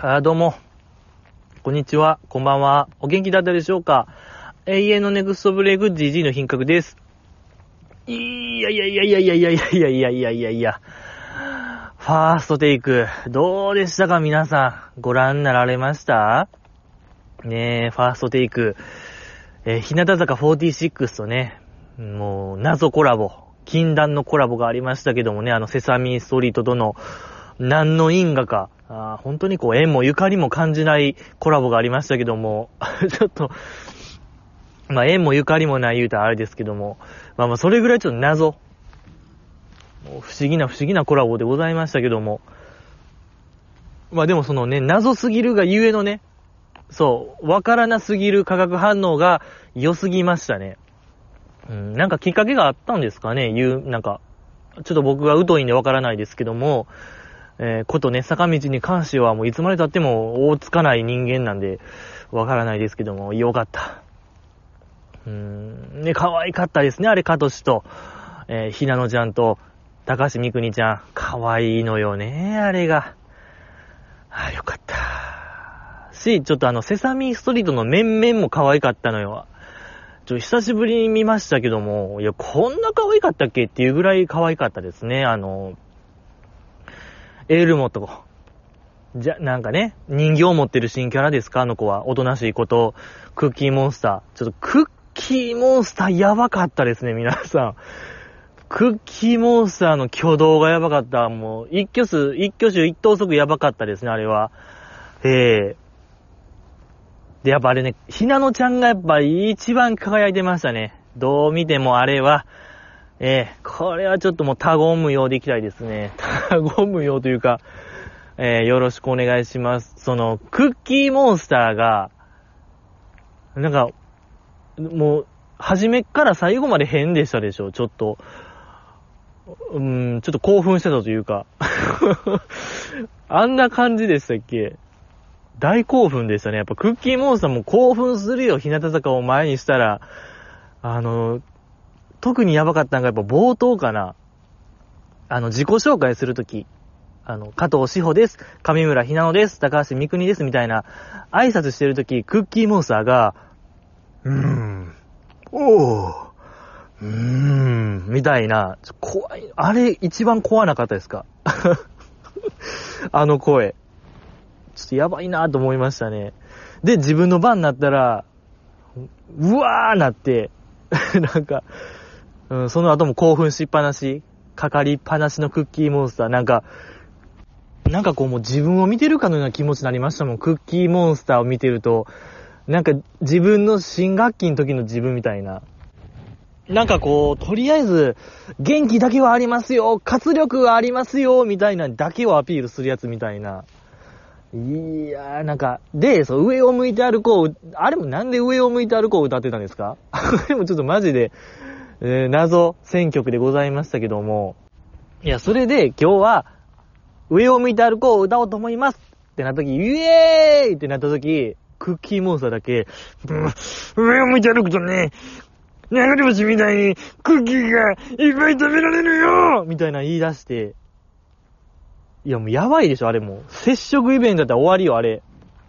あどうも。こんにちは。こんばんは。お元気だったでしょうか？永遠のネクストブレイク GG の品格です。いやいやいやいやいやいやいやいやいやいやいやいや。ファーストテイク、どうでしたか？皆さん。ご覧になられました？ねえ、ファーストテイク。えー日向坂46とね、もう、謎コラボ、禁断のコラボがありましたけどもね、あの、セサミストリートとの、何の因果か、あ本当にこう、縁もゆかりも感じないコラボがありましたけども、ちょっと、まあ、縁もゆかりもない言うたらあれですけども、まあまあ、それぐらいちょっと謎。不思議な不思議なコラボでございましたけども、まあでもそのね、謎すぎるがゆえのね、そう、わからなすぎる化学反応が良すぎましたね。うん、なんかきっかけがあったんですかね、いう、なんか、ちょっと僕が疎いんでわからないですけども、えーことね、坂道に関してはもういつまで経っても追いつかない人間なんで、わからないですけども、よかった。うーん、ね、可愛かったですね、あれ、かとしと、えーひなのちゃんと、高橋みくにちゃん、可愛いのよね、あれが。あよかった。し、ちょっとあの、セサミストリートの面々も可愛かったのよ。ちょ、久しぶりに見ましたけども、いや、こんな可愛かったっけっていうぐらい可愛かったですね。あの、エルモと、じゃ、なんかね、人形を持ってる新キャラですか？あの子は。おとなしいこと、クッキーモンスター。ちょっと、クッキーモンスターやばかったですね、皆さん。クッキーモンスターの挙動がやばかった。もう、一挙数、一挙手一投足やばかったですね、あれは。ええで、やっぱあれね、ひなのちゃんがやっぱ一番輝いてましたね。どう見てもあれは、ええこれはちょっともう他言無用でいきたいですね。他言無用というか、えーよろしくお願いします。その、クッキーモンスターが、なんか、もう、初めから最後まで変でしたでしょ、ちょっと。うん、ちょっと興奮してたというか。あんな感じでしたっけ？大興奮でしたね。やっぱクッキーモンスターも興奮するよ、日向坂を前にしたら。あの、特にやばかったのがやっぱ冒頭かな。あの、自己紹介するとき。あの、加藤志保です。上村ひなのです。高橋みくにです。みたいな、挨拶してるとき、クッキーモンスターが、うーん、おー、うーん、みたいな、ちょ怖い。あれ、一番怖なかったですか？あの声。ちょっとやばいなと思いましたね。で、自分の番になったら、うわーなって、なんか、うん、その後も興奮しっぱなし、かかりっぱなしのクッキーモンスター、なんか、なんかこうもう自分を見てるかのような気持ちになりましたもん。クッキーモンスターを見てると、なんか自分の新学期の時の自分みたいな。なんかこう、とりあえず、元気だけはありますよ、活力はありますよ、みたいなだけをアピールするやつみたいな。いやー、なんか、で、そう、上を向いて歩こう、あれもなんで上を向いて歩こう歌ってたんですか？あれもちょっとマジで、え謎選曲でございましたけども。いや、それで今日は、上を向いて歩こう歌おうと思いますってなった時、イエーイってなった時、クッキーモンスターだけ、上を向いて歩くとね、流れ星みたいにクッキーがいっぱい食べられるよみたいな言い出して、いやもうやばいでしょ、あれも。接触イベントだったら終わりよ、あれ。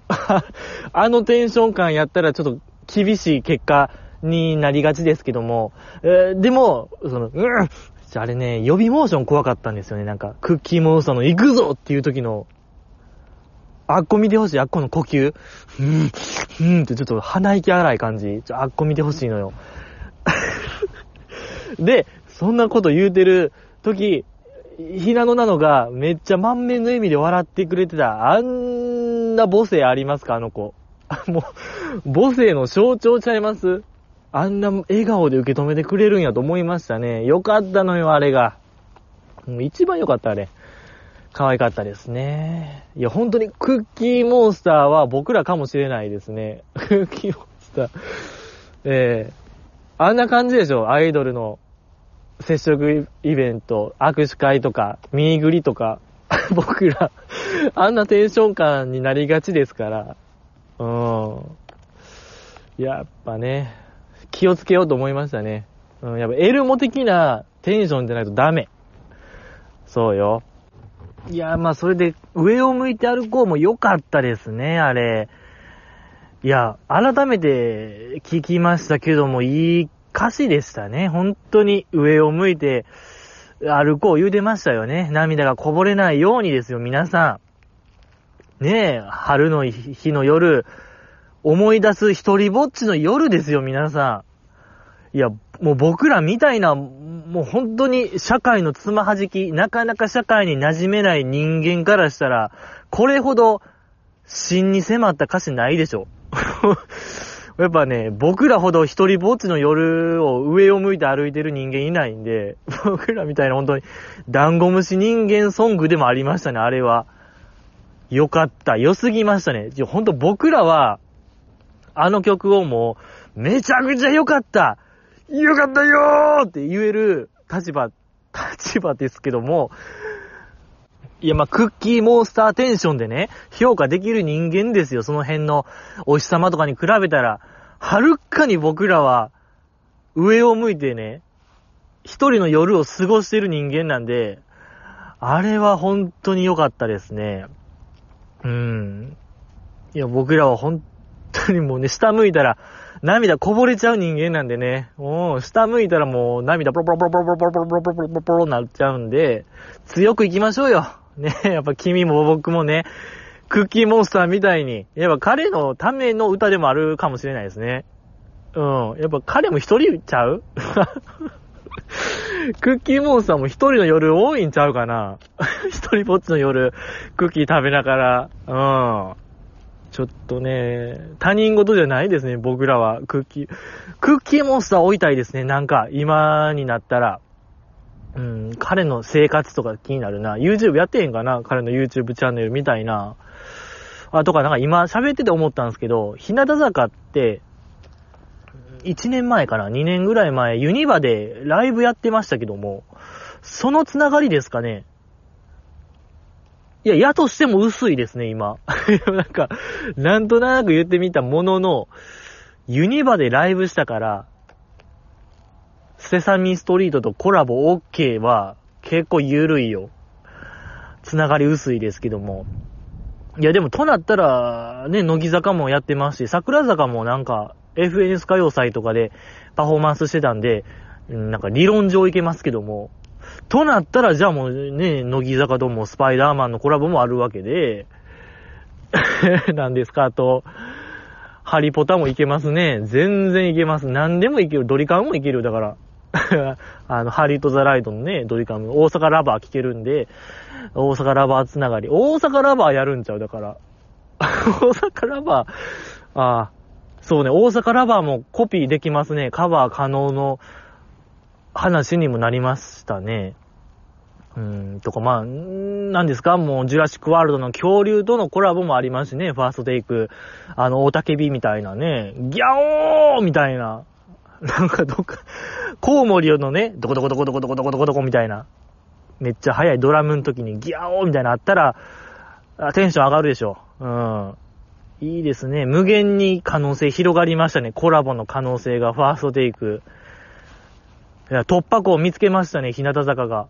あのテンション感やったらちょっと厳しい結果になりがちですけども、えーでも、その、うんあれね、予備モーション怖かったんですよね。なんか、クッキーモンスターの行くぞっていう時の、あっこ見てほしい、あっこの呼吸。うん、うんってちょっと鼻息荒い感じ。ちょあっこ見てほしいのよ。で、そんなこと言うてる時、ひなのなのがめっちゃ満面の笑みで笑ってくれてた。あんな母性ありますか？あの子。あもう、母性の象徴ちゃいます？あんな笑顔で受け止めてくれるんやと思いましたね。よかったのよ、あれが。もう一番よかった、あれ。可愛かったですね。いや、本当にクッキーモンスターは僕らかもしれないですね。クッキーモンスター。ええあんな感じでしょ、アイドルの接触イベント、握手会とか、見ぐりとか、僕ら、あんなテンション感になりがちですから、うん。やっぱね、気をつけようと思いましたね。うん、やっぱエルモ的なテンションじゃないとダメ。そうよ。いや、まあそれで上を向いて歩こうも良かったですね、あれ。いや、改めて聞きましたけども、いい歌詞でしたね。本当に上を向いて歩こう言うてましたよね。涙がこぼれないようにですよ、皆さん。ねえ、春の日の夜、思い出す一人ぼっちの夜ですよ、皆さん。いや、もう僕らみたいな、もう本当に社会のつまはじき、なかなか社会に馴染めない人間からしたら、これほど真に迫った歌詞ないでしょ。やっぱね、僕らほど一人ぼっちの夜を上を向いて歩いてる人間いないんで、僕らみたいな本当に、ダンゴムシ人間ソングでもありましたね、あれは。よかった。良すぎましたね。ほんと僕らは、あの曲をもう、めちゃくちゃ良かったよかったよーって言える立場、立場ですけども、いや、まあ、クッキーモンスターテンションでね、評価できる人間ですよ。その辺のお日様とかに比べたら、はるかに僕らは、上を向いてね、一人の夜を過ごしてる人間なんで、あれは本当に良かったですね。うん。いや、僕らは本当にもうね、下向いたら、涙こぼれちゃう人間なんでね。もう、下向いたらもう涙ポロポロポロポロポロポロポロポロポロポロポロなっちゃうんで、強く行きましょうよ。ね、やっぱ君も僕もね、クッキーモンスターみたいに、やっぱ彼のための歌でもあるかもしれないですね。うん。やっぱ彼も一人ちゃうクッキーモンスターも一人の夜多いんちゃうかな一人ぼっちの夜、クッキー食べながら、うん。ちょっとね、他人事じゃないですね、僕らは。クッキー。クッキーモンスター追いたいですね、なんか、今になったら。うん、彼の生活とか気になるな。YouTube やってへんかな？彼の YouTube チャンネルみたいな。あ、とかなんか今喋ってて思ったんですけど、日向坂って、1年前かな ?2 年ぐらい前、ユニバでライブやってましたけども、そのつながりですかね？いや、やとしても薄いですね、今。なんか、なんとなく言ってみたものの、ユニバでライブしたから、セサミストリートとコラボ OK は結構緩いよ。つながり薄いですけども。いやでもとなったら、ね、乃木坂もやってますし、桜坂もなんか FNS 歌謡祭とかでパフォーマンスしてたんで、なんか理論上いけますけども。となったらじゃあもうね、乃木坂ともスパイダーマンのコラボもあるわけで、なんですか、あと、ハリポタもいけますね。全然いけます。何でもいける。ドリカンもいける。だから。あの、ハリート・ザ・ライドのね、ドリカム、大阪ラバー聴けるんで、大阪ラバーつながり。大阪ラバーやるんちゃう？だから。大阪ラバー、ああ、そうね、大阪ラバーもコピーできますね。カバー可能の話にもなりましたね。うん、とか、まあ、なんですか？もう、ジュラシックワールドの恐竜とのコラボもありますしね、ファーストテイク。あの、大竹火みたいなね、ギャオーみたいな。なんかどっか、コウモリのね、どこどこどこどこどこどこどこどこみたいな、めっちゃ速いドラムの時にギャオーみたいなあったら、テンション上がるでしょ。うん。いいですね。無限に可能性広がりましたね。コラボの可能性が、ファーストテイク。いや、突破口を見つけましたね、日向坂が。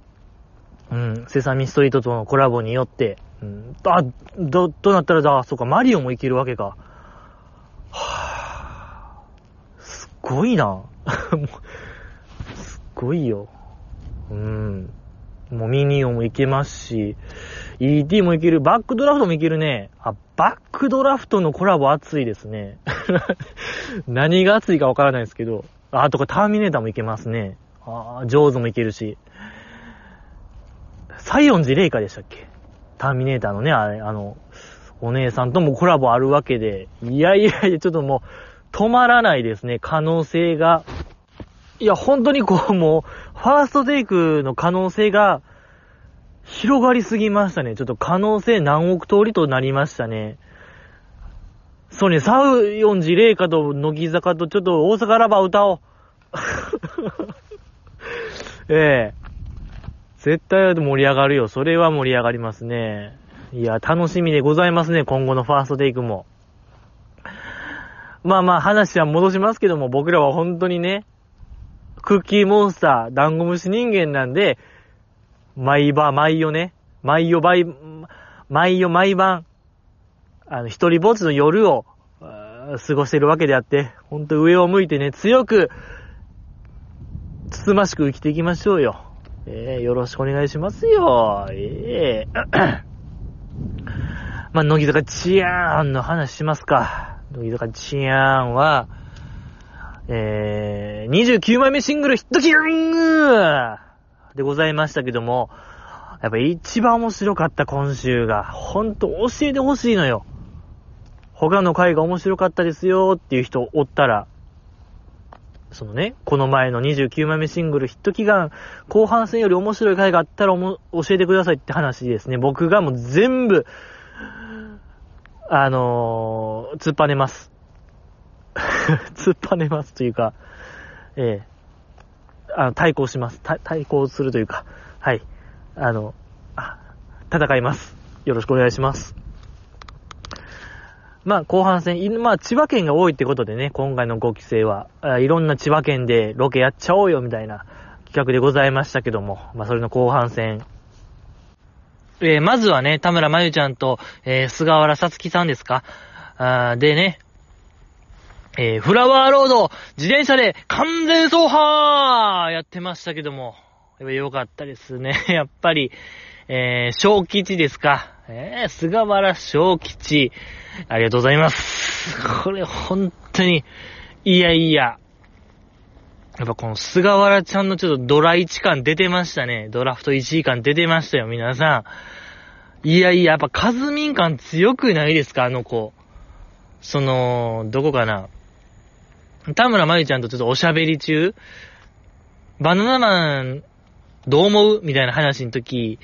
うん、セサミストリートとのコラボによって。うん、あ、ど、どうなったらだ、そうか、マリオもいけるわけか。はぁ、すっごいな。すっごいよ。うん。もうミニオンもいけますし、ET もいける、バックドラフトもいけるね。あ、バックドラフトのコラボ熱いですね。何が熱いかわからないですけど。あ、とかターミネーターもいけますね。あ、ジョーズもいけるし。サイオンジレイカでしたっけ？ターミネーターのね、あれ、あの、お姉さんともコラボあるわけで。いやいやいや、ちょっともう、止まらないですね、可能性が。いや、本当にこう、もう、ファーストテイクの可能性が、広がりすぎましたね。ちょっと可能性何億通りとなりましたね。そうね、サウヨンジレイカと乃木坂とちょっと大阪ラバー歌おう。ええ絶対盛り上がるよ。それは盛り上がりますね。いや、楽しみでございますね。今後のファーストテイクも。まあまあ話は戻しますけども、僕らは本当にね、クッキーモンスター、ダンゴムシ人間なんで、毎晩、毎夜ね、毎夜毎、毎夜毎晩、あの、一人ぼっちの夜を、過ごしてるわけであって、ほんと上を向いてね、強く、つつましく生きていきましょうよ。えー、よろしくお願いしますよ。ええー、まあ、乃木坂チアーンの話しますか。乃木坂チアーンは、えー、29枚目シングルヒットキングでございましたけども、やっぱ一番面白かった今週が、ほんと教えてほしいのよ。他の回が面白かったですよっていう人おったら、そのね、この前の29枚目シングルヒット祈願後半戦より面白い回があったら教えてくださいって話ですね。僕がもう全部、あのー、突っぱねます。突っぱねますというか、ええあの、対抗します。対抗するというか、はい。あの、あ、戦います。よろしくお願いします。まあ、後半戦、まあ、千葉県が多いってことでね、今回の5期生は、いろんな千葉県でロケやっちゃおうよ、みたいな企画でございましたけども、まあ、それの後半戦。えー、まずはね、田村まゆちゃんと、えー、菅原さつきさんですか？あでね、えー、フラワーロード、自転車で完全走破やってましたけども、やっぱ良かったですね。やっぱり、えー、小吉ですか？えー、菅原小吉。ありがとうございます。これ本当に、いやいや。やっぱこの菅原ちゃんのちょっとドラ1感出てましたね。ドラフト1位感出てましたよ、皆さん。いやいや、やっぱカズミン感強くないですか、あの子。その、どこかな。田村まゆちゃんとちょっとおしゃべり中、バナナマン、どう思う？みたいな話の時、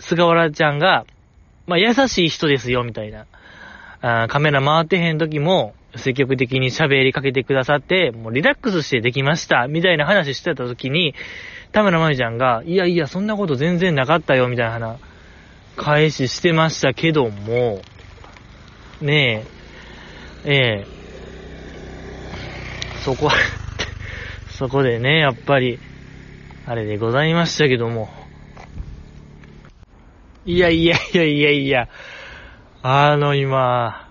菅原ちゃんが、まあ、優しい人ですよ、みたいな。あカメラ回ってへん時も、積極的に喋りかけてくださって、もうリラックスしてできました、みたいな話してた時に、田村まゆちゃんが、いやいや、そんなこと全然なかったよ、みたいな話、返ししてましたけども、ねえ、ええ、そこは そこでね、やっぱり、あれでございましたけども、いやいやいやいやいや、あの今、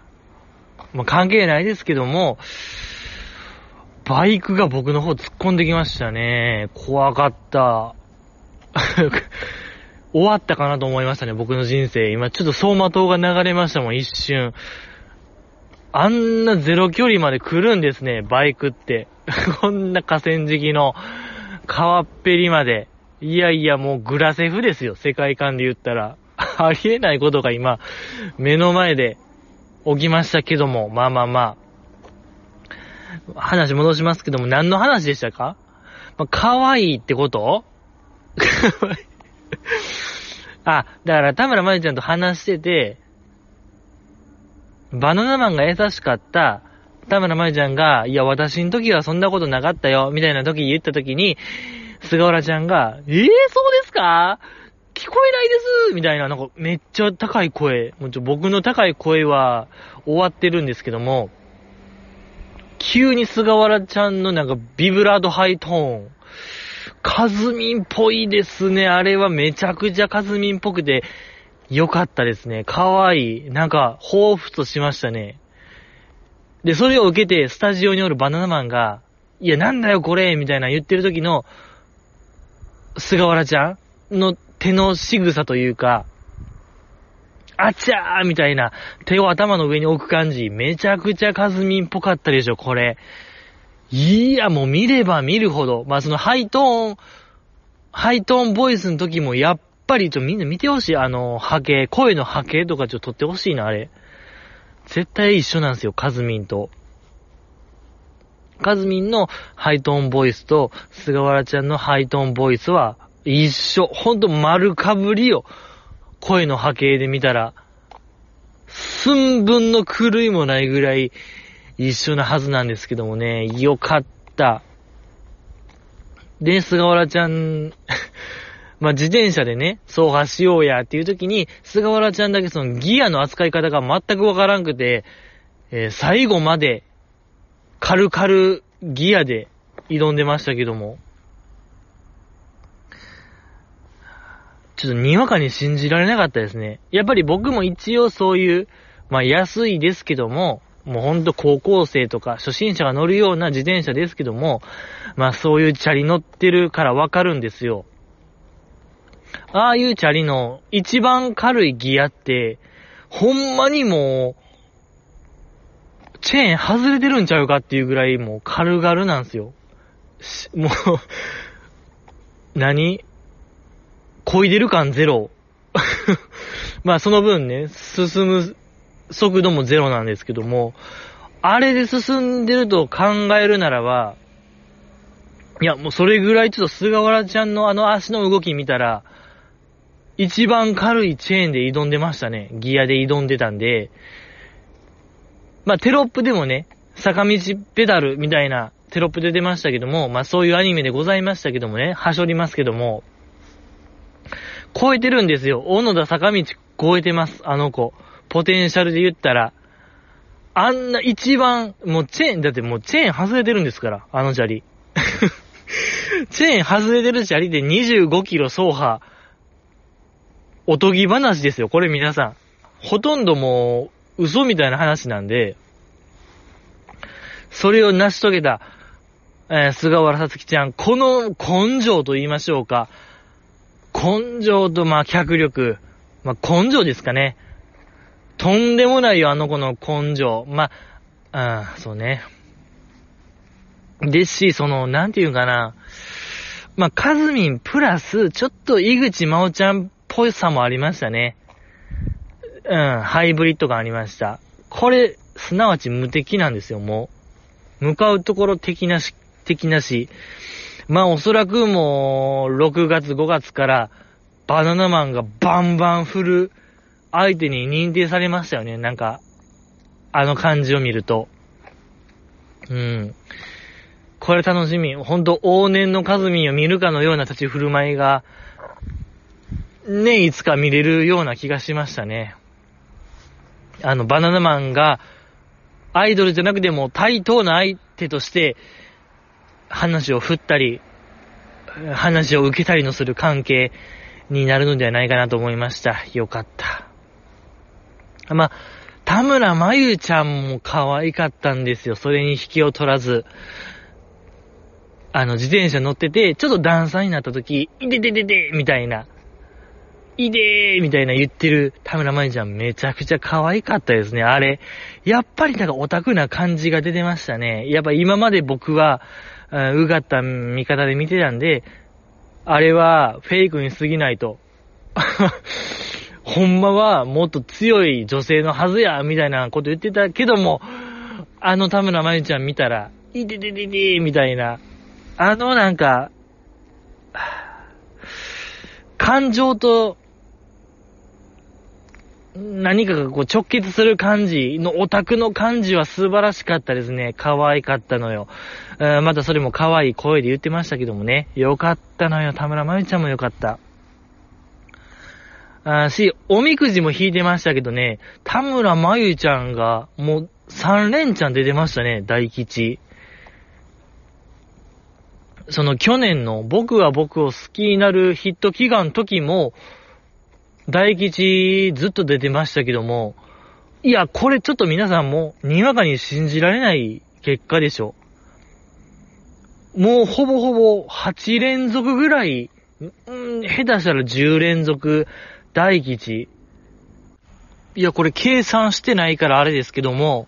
まあ、関係ないですけども、バイクが僕の方突っ込んできましたね。怖かった。終わったかなと思いましたね、僕の人生。今ちょっと走馬灯が流れましたもん、一瞬。あんなゼロ距離まで来るんですね、バイクって。こんな河川敷の川っぺりまで。いやいや、もうグラセフですよ、世界観で言ったら。ありえないことが今、目の前で起きましたけども、まあまあまあ。話戻しますけども、何の話でしたか？まあ、可愛いってこと？あ、だから田村まゆちゃんと話してて、バナナマンが優しかった田村まゆちゃんが、いや、私の時はそんなことなかったよ、みたいな時言った時に、菅原ちゃんが、えぇ、ー、そうですか？聞こえないですみたいな、なんかめっちゃ高い声。もうちょ僕の高い声は終わってるんですけども、急に菅原ちゃんのなんかビブラードハイトーン。カズミンっぽいですね。あれはめちゃくちゃカズミンっぽくて、よかったですね。かわいい。なんか、彷彿としましたね。で、それを受けて、スタジオにおるバナナマンが、いや、なんだよこれみたいな言ってる時の、菅原ちゃんの手の仕草というか、あちゃーみたいな手を頭の上に置く感じ、めちゃくちゃカズミンっぽかったでしょ、これ。いや、もう見れば見るほど、まあそのハイトーン、ハイトーンボイスの時もやっぱりちょ、みんな見てほしい。あの、波形、声の波形とかちょっと撮ってほしいな、あれ。絶対一緒なんですよ、カズミンと。カズミンのハイトーンボイスと、菅原ちゃんのハイトーンボイスは一緒。ほんと丸かぶりよ。声の波形で見たら。寸分の狂いもないぐらい一緒なはずなんですけどもね、よかった。で、菅原ちゃんま、自転車でね、走破しようやっていう時に、菅原ちゃんだけそのギアの扱い方が全くわからんくて、えー、最後まで、軽々ギアで挑んでましたけども、ちょっとにわかに信じられなかったですね。やっぱり僕も一応そういう、まあ安いですけども、もうほんと高校生とか初心者が乗るような自転車ですけども、まあそういうチャリ乗ってるからわかるんですよ。ああいうチャリの一番軽いギアって、ほんまにもう、チェーン外れてるんちゃうかっていうぐらいもう軽々なんですよ。もう何？漕いでる感ゼロ。まあその分ね、進む速度もゼロなんですけども、あれで進んでると考えるならば、いや、もうそれぐらいちょっと菅原ちゃんのあの足の動き見たら、一番軽いチェーンで挑んでましたね。ギアで挑んでたんで、まあテロップでもね、坂道ペダルみたいなテロップで出ましたけども、まあそういうアニメでございましたけどもね、はしょりますけども、超えてるんですよ。小野田坂道超えてます、あの子。ポテンシャルで言ったら。あんな一番、もうチェーン、だってもうチェーン外れてるんですから、あの砂利。チェーン外れてる砂利で25キロ走破。おとぎ話ですよ、これ皆さん。ほとんどもう、嘘みたいな話なんで、それを成し遂げた、えー、菅原さつきちゃん、この根性と言いましょうか。根性と、まあ、脚力。まあ、根性ですかね。とんでもないよ、あの子の根性。まあ、うん、そうね。ですし、その、なんていうかな。まあ、カズミンプラス、ちょっと井口真央ちゃんっぽいさもありましたね。うん、ハイブリッドがありました。これ、すなわち無敵なんですよ、もう。向かうところ的なし、的なし。まあおそらくもう、6月5月からバナナマンがバンバン振る相手に認定されましたよね。なんか、あの感じを見ると。うん。これ楽しみ。ほんと往年のカズミンを見るかのような立ち振る舞いが、ね、いつか見れるような気がしましたね。あの、バナナマンが、アイドルじゃなくても対等な相手として、話を振ったり、話を受けたりのする関係になるのではないかなと思いました。よかった。まあ、田村まゆちゃんも可愛かったんですよ。それに引きを取らず。あの、自転車乗ってて、ちょっと段差になった時、いででででみたいな。いでーみたいな言ってる田村まゆちゃんめちゃくちゃ可愛かったですね。あれ。やっぱりなんかオタクな感じが出てましたね。やっぱ今まで僕は、うがった見方で見てたんで、あれはフェイクに過ぎないと。ほんまはもっと強い女性のはずや、みたいなこと言ってたけども、あの田村まゆちゃん見たら、いててててみたいな、あのなんか、感情と何かがこう直結する感じのオタクの感じは素晴らしかったですね。可愛かったのよ。またそれも可愛い声で言ってましたけどもね。よかったのよ。田村まゆちゃんもよかった。あし、おみくじも引いてましたけどね、田村まゆちゃんがもう3連チャン出てましたね。大吉。その去年の僕は僕を好きになるヒット祈願の時も、大吉ずっと出てましたけども、いや、これちょっと皆さんも、にわかに信じられない結果でしょ。もうほぼほぼ8連続ぐらい、ん下手したら10連続大吉。いや、これ計算してないからあれですけども、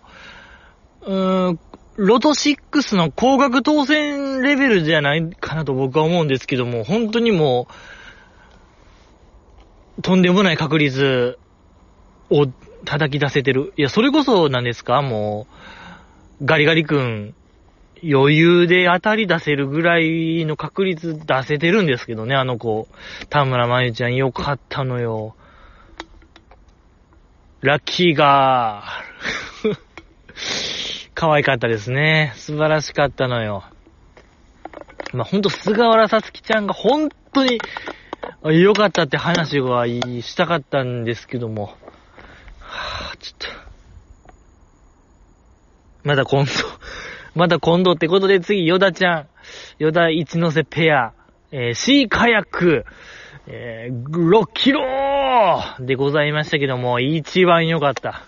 うーん、ロト6の高額当選レベルじゃないかなと僕は思うんですけども、本当にもう、とんでもない確率を叩き出せてる。いや、それこそなんですか？もう、ガリガリ君、余裕で当たり出せるぐらいの確率出せてるんですけどね、あの子。田村まゆちゃんよかったのよ。ラッキーガー。可愛かったですね。素晴らしかったのよ。まあ、ほんと、菅原さつきちゃんが本当によかったって話はしたかったんですけども。はぁ、ちょっと。まだ今度、まだ今度ってことで次、ヨダちゃん、ヨダ一ノ瀬ペア、えー、シーカヤック、えー、6キロでございましたけども、一番良かった。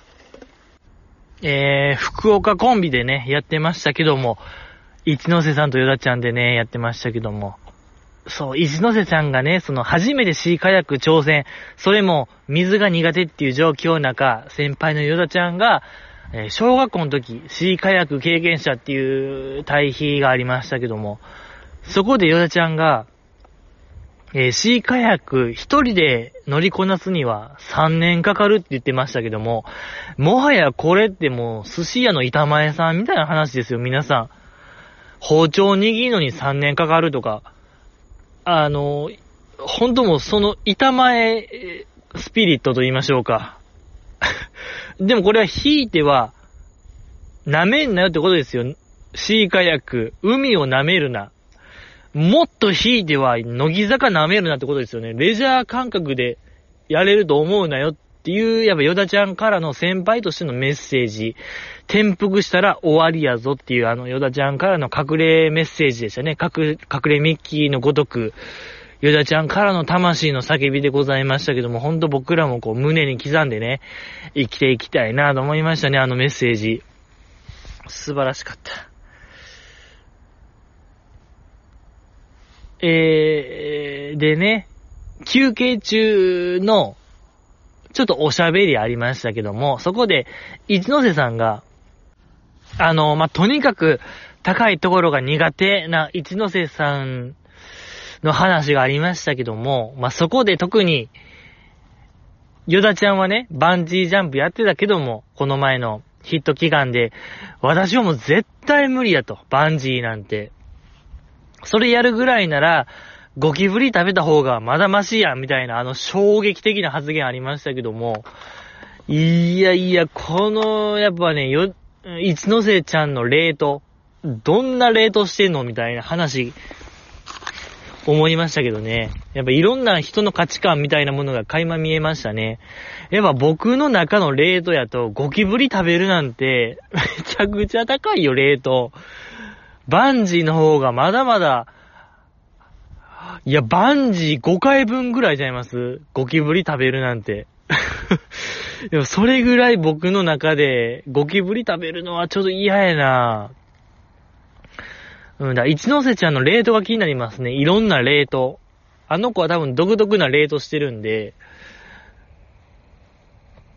えー、福岡コンビでね、やってましたけども、一ノ瀬さんとヨダちゃんでね、やってましたけども、そう、一ノ瀬さんがね、その初めてシーカヤック挑戦、それも水が苦手っていう状況の中、先輩のヨダちゃんが、えー、小学校の時、シーカヤック経験者っていう対比がありましたけども、そこでヨダちゃんが、えー、シーカヤック一人で乗りこなすには3年かかるって言ってましたけども、もはやこれってもう寿司屋の板前さんみたいな話ですよ、皆さん。包丁握るのに3年かかるとか、あの、本当もその板前スピリットと言いましょうか。でもこれは引いては、舐めんなよってことですよ。シーカヤック。海を舐めるな。もっと引いては、乃木坂舐めるなってことですよね。レジャー感覚でやれると思うなよっっていう、やっぱヨダちゃんからの先輩としてのメッセージ。転覆したら終わりやぞっていうあのヨダちゃんからの隠れメッセージでしたね。隠、隠れミッキーのごとく、ヨダちゃんからの魂の叫びでございましたけども、ほんと僕らもこう胸に刻んでね、生きていきたいなと思いましたね、あのメッセージ。素晴らしかった。えー、でね、休憩中の、ちょっとおしゃべりありましたけども、そこで、一ノ瀬さんが、あの、まあ、とにかく高いところが苦手な一ノ瀬さんの話がありましたけども、まあ、そこで特に、ヨダちゃんはね、バンジージャンプやってたけども、この前のヒット祈願で、私はもう絶対無理やと、バンジーなんて。それやるぐらいなら、ゴキブリ食べた方がまだマシやん、みたいな、あの衝撃的な発言ありましたけども、いやいや、この、やっぱね、よ、一ノ瀬ちゃんのレート、どんなレートしてんのみたいな話、思いましたけどね。やっぱいろんな人の価値観みたいなものが垣間見えましたね。やっぱ僕の中のレートやと、ゴキブリ食べるなんて、めちゃくちゃ高いよ、レート。バンジーの方がまだまだ、いや、バンジー5回分ぐらいちゃいます？ゴキブリ食べるなんて。でもそれぐらい僕の中で、ゴキブリ食べるのはちょっと嫌やなうんだ、一ノ瀬ちゃんのレートが気になりますね。いろんなレート。あの子は多分独特なレートしてるんで、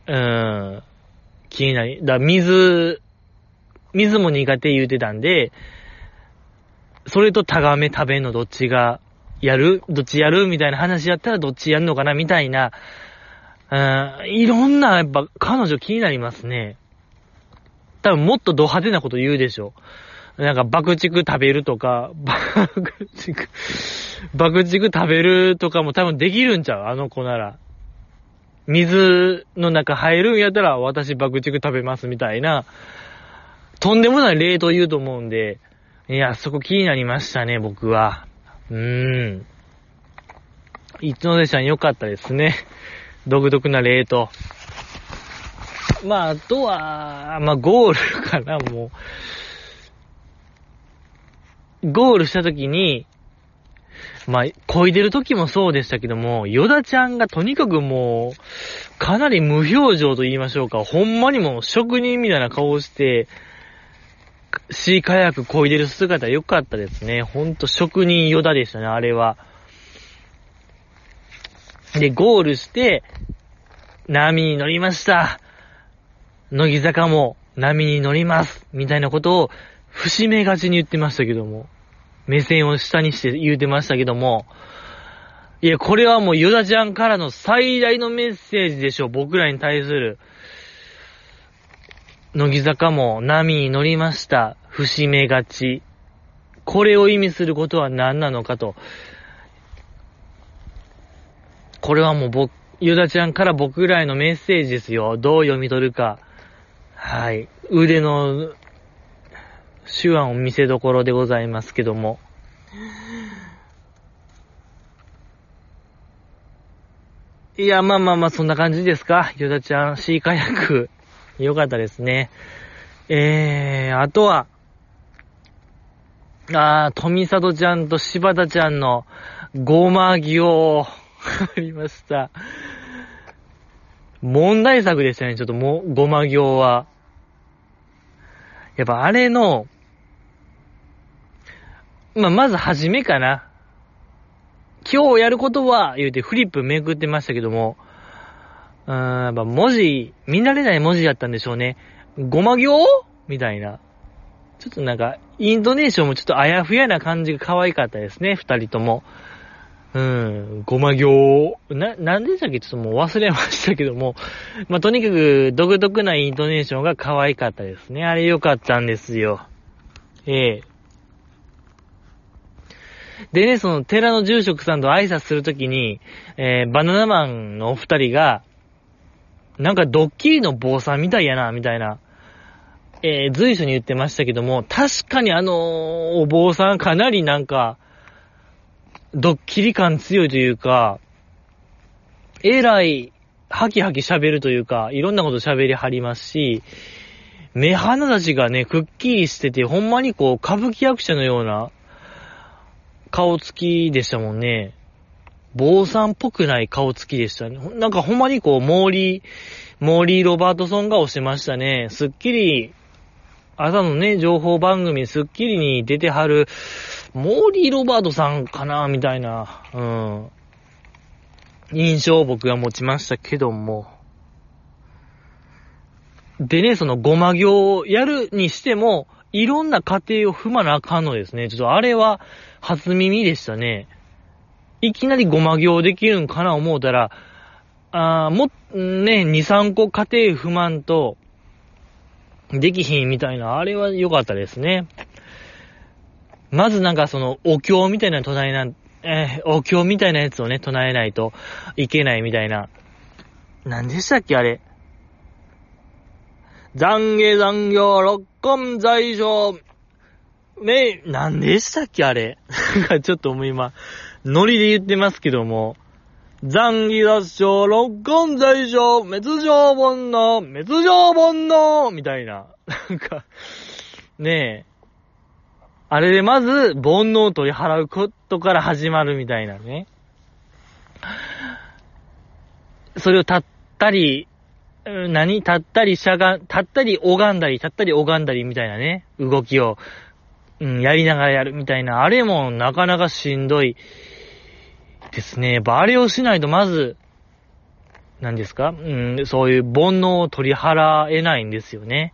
うーん、気になり、だ、水、水も苦手言うてたんで、それとタガメ食べんのどっちがやる？どっちやる？みたいな話やったらどっちやんのかな？みたいな、うん、いろんな、やっぱ、彼女気になりますね。多分もっとド派手なこと言うでしょ。なんか爆竹食べるとか、爆竹、爆竹食べるとかも多分できるんちゃう？あの子なら。水の中入るんやったら私爆竹食べますみたいな、とんでもない例と言うと思うんで、いや、そこ気になりましたね、僕は。うーん。一ノ瀬ちゃん？良かったですね。独特な例と。まあ、あとは、まあ、ゴールかな、もう。ゴールした時に、まあ、漕いでる時もそうでしたけども、ヨダちゃんがとにかくもう、かなり無表情と言いましょうか、ほんまにもう職人みたいな顔をして、シーカヤック漕いでる姿良かったですね。ほんと職人ヨダでしたね、あれは。で、ゴールして、波に乗りました。乃木坂も波に乗ります。みたいなことを、節目がちに言ってましたけども。目線を下にして言うてましたけども。いや、これはもうヨダちゃんからの最大のメッセージでしょ。僕らに対する。乃木坂も波に乗りました。節目がち。これを意味することは何なのかと。これはもう僕、ゆだちゃんから僕ぐらいのメッセージですよ。どう読み取るか。はい。腕の手腕を見せどころでございますけども。いや、まあまあまあ、そんな感じですか？ゆだちゃん、シーカヤック。よかったですね。えー、あとは、あー、富里ちゃんと柴田ちゃんのごまぎを、ありました。問題作でしたね、ちょっとも、ごま行は。やっぱあれの、まあ、まずはじめかな。今日やることは、言うてフリップめくってましたけども、うーん、やっぱ文字、見慣れない文字だったんでしょうね。ごま行？みたいな。ちょっとなんか、インドネーションもちょっとあやふやな感じが可愛かったですね、二人とも。うん、ごま行？な、なんでしたっけ？ちょっともう忘れましたけども。まあ、とにかく独特なイントネーションが可愛かったですね。あれ良かったんですよ。ええでね、その寺の住職さんと挨拶するときに、えー、バナナマンのお二人が、なんかドッキリの坊さんみたいやな、みたいな、えー、随所に言ってましたけども、確かにあのー、お坊さんかなりなんか、ドッキリ感強いというか、えらい、ハキハキ喋るというか、いろんなこと喋りはりますし、目鼻立ちがね、くっきりしてて、ほんまにこう、歌舞伎役者のような、顔つきでしたもんね。坊さんっぽくない顔つきでしたね。なんかほんまにこう、モーリー、モーリー・ロバートソン顔してましたね。すっきり、朝のね、情報番組スッキリに出てはる、モーリー・ロバートさんかなみたいな、うん。印象を僕は持ちましたけども。でね、そのごま行をやるにしても、いろんな過程を踏まなあかんのですね。ちょっとあれは初耳でしたね。いきなりごま行できるんかな思うたら、あも、ね、2、3個過程踏まんと、できひんみたいな、あれは良かったですね。まずなんかその、お経みたいな唱えな、えー、お経みたいなやつをね、唱えないといけないみたいな。何でしたっけあれ。残下残業六根在所。め、何でしたっけあれ。なんかちょっともう今、ノリで言ってますけども。残儀脱章、六根在所、滅状煩悩、滅状煩悩みたいな。なんか、ねえ。あれでまず、煩悩を取り払うことから始まるみたいなね。それを立ったり、何？立ったりしゃが、立ったり拝んだり、立ったり拝んだりみたいなね、動きを、うん、やりながらやるみたいな、あれもなかなかしんどいですね。やっぱあれをしないとまず、何ですか？うん、そういう煩悩を取り払えないんですよね。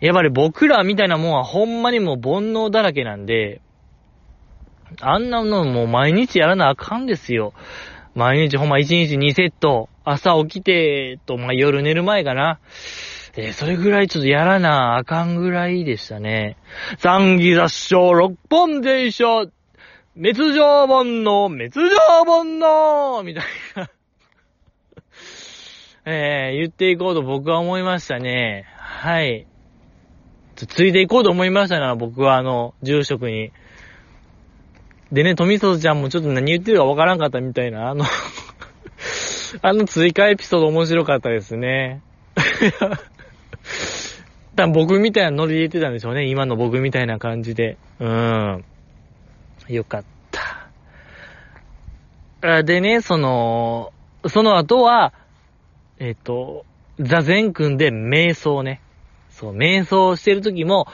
やっぱり僕らみたいなもんはほんまにもう煩悩だらけなんで、あんなのもう毎日やらなあかんですよ。毎日ほんま1日2セット、朝起きてと、まあ、夜寝る前かな。え、それぐらいちょっとやらなあかんぐらいでしたね。残儀雑症六本伝書滅状煩悩、滅状煩悩みたいな えー、言っていこうと僕は思いましたね。はい。ついていこうと思いましたな、僕はあの、住職に。でね、富里ちゃんもちょっと何言ってるかわからんかったみたいな、あの あの追加エピソード面白かったですね。多分僕みたいなノリで言ってたんでしょうね。今の僕みたいな感じで。うん。よかった。でね、その、その後は、えっ、と、座禅組んで瞑想ね。そう、瞑想してる時も、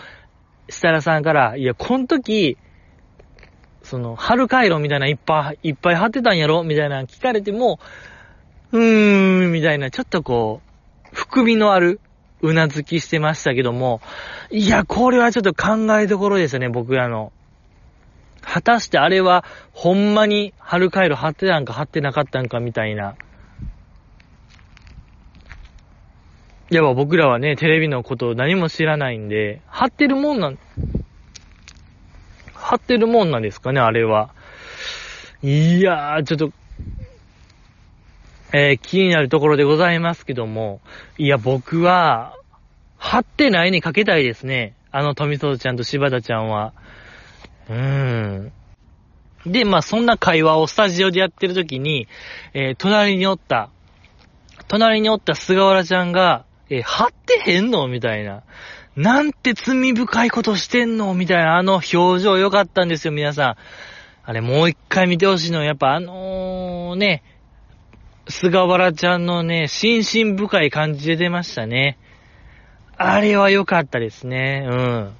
設楽さんから、いや、この時、その、春回路みたいないっぱい、いっぱい貼ってたんやろ？みたいな聞かれても、うーん、みたいな、ちょっとこう、含みのある、うなずきしてましたけども、いや、これはちょっと考えどころですよね、僕らの。果たしてあれは、ほんまに春回路貼ってたんか貼ってなかったんかみたいな。やっぱ僕らはね、テレビのことを何も知らないんで、貼ってるもんなん、貼ってるもんなんですかね、あれは。いやー、ちょっと、えー、気になるところでございますけども、いや、僕は、貼ってないにかけたいですね。あの富里ちゃんと柴田ちゃんは。うん。で、まあ、そんな会話をスタジオでやってる時に、えー、隣におった、隣におった菅原ちゃんが、えー、貼ってへんのみたいな。なんて罪深いことしてんの？みたいな、あの表情良かったんですよ、皆さんあれもう一回見てほしいの、やっぱあのー、ね、菅原ちゃんのね、心身深い感じで出ましたね。あれは良かったですね。うん。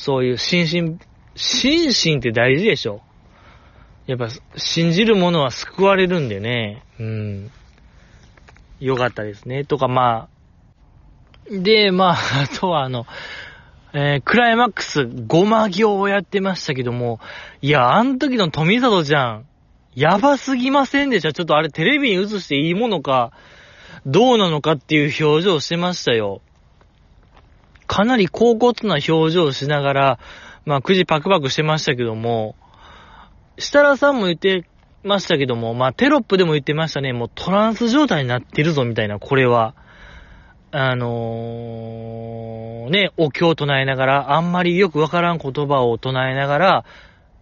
そういう心身、心身って大事でしょ。やっぱ、信じるものは救われるんでね。うん。良かったですね。とか、まあ。で、まあ、あとはあの、えー、クライマックスごま行をやってましたけども、いや、あの時の富里ちゃん、やばすぎませんでした。ちょっとあれテレビに映していいものか、どうなのかっていう表情してましたよ。かなり高骨な表情をしながら、まあ、くじパクパクしてましたけども、設楽さんも言ってましたけども、まあ、テロップでも言ってましたね。もうトランス状態になってるぞ、みたいな、これは。あのー、ね、お経を唱えながら、あんまりよくわからん言葉を唱えながら、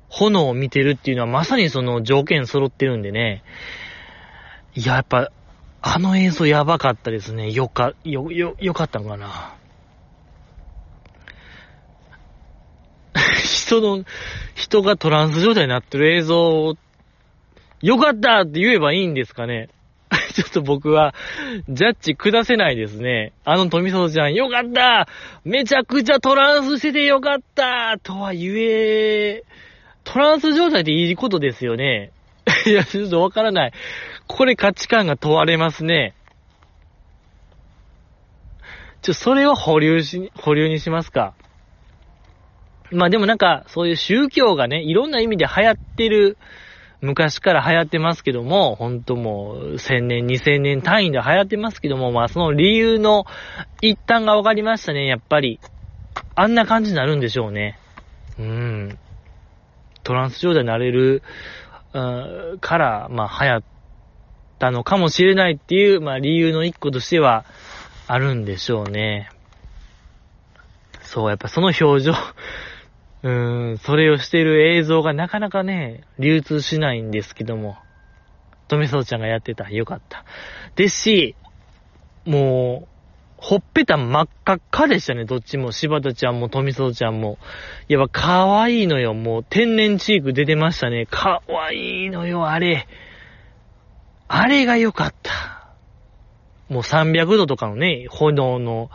炎を見てるっていうのはまさにその条件揃ってるんでね。いや、やっぱ、あの映像やばかったですね。よか、よ、よ、よかったのかな。人の、人がトランス状態になってる映像よかったって言えばいいんですかね。ちょっと僕は、ジャッジ下せないですね。あの富里ちゃん、よかっためちゃくちゃトランスしててよかったとは言え、トランス状態でいいことですよね。いや、ちょっとわからない。これ価値観が問われますね。ちょ、それを保留し、保留にしますか。まあでもなんか、そういう宗教がね、いろんな意味で流行ってる、昔から流行ってますけども、ほんともう、1000年、2000年単位で流行ってますけども、まあその理由の一端が分かりましたね、やっぱり。あんな感じになるんでしょうね。うん。トランス状態になれる、うんから、まあ、流行ったのかもしれないっていう、まあ、理由の一個としては、あるんでしょうね。そう、やっぱその表情うーん、それをしている映像がなかなかね、流通しないんですけども、富里ちゃんがやってた。よかった。ですし、もう、ほっぺた真っ赤っかでしたね、どっちも。柴田ちゃんも富里ちゃんも。やっぱ可愛いのよ、もう天然チーク出てましたね。可愛いのよ、あれ。あれが良かった。もう300度とかのね、炎の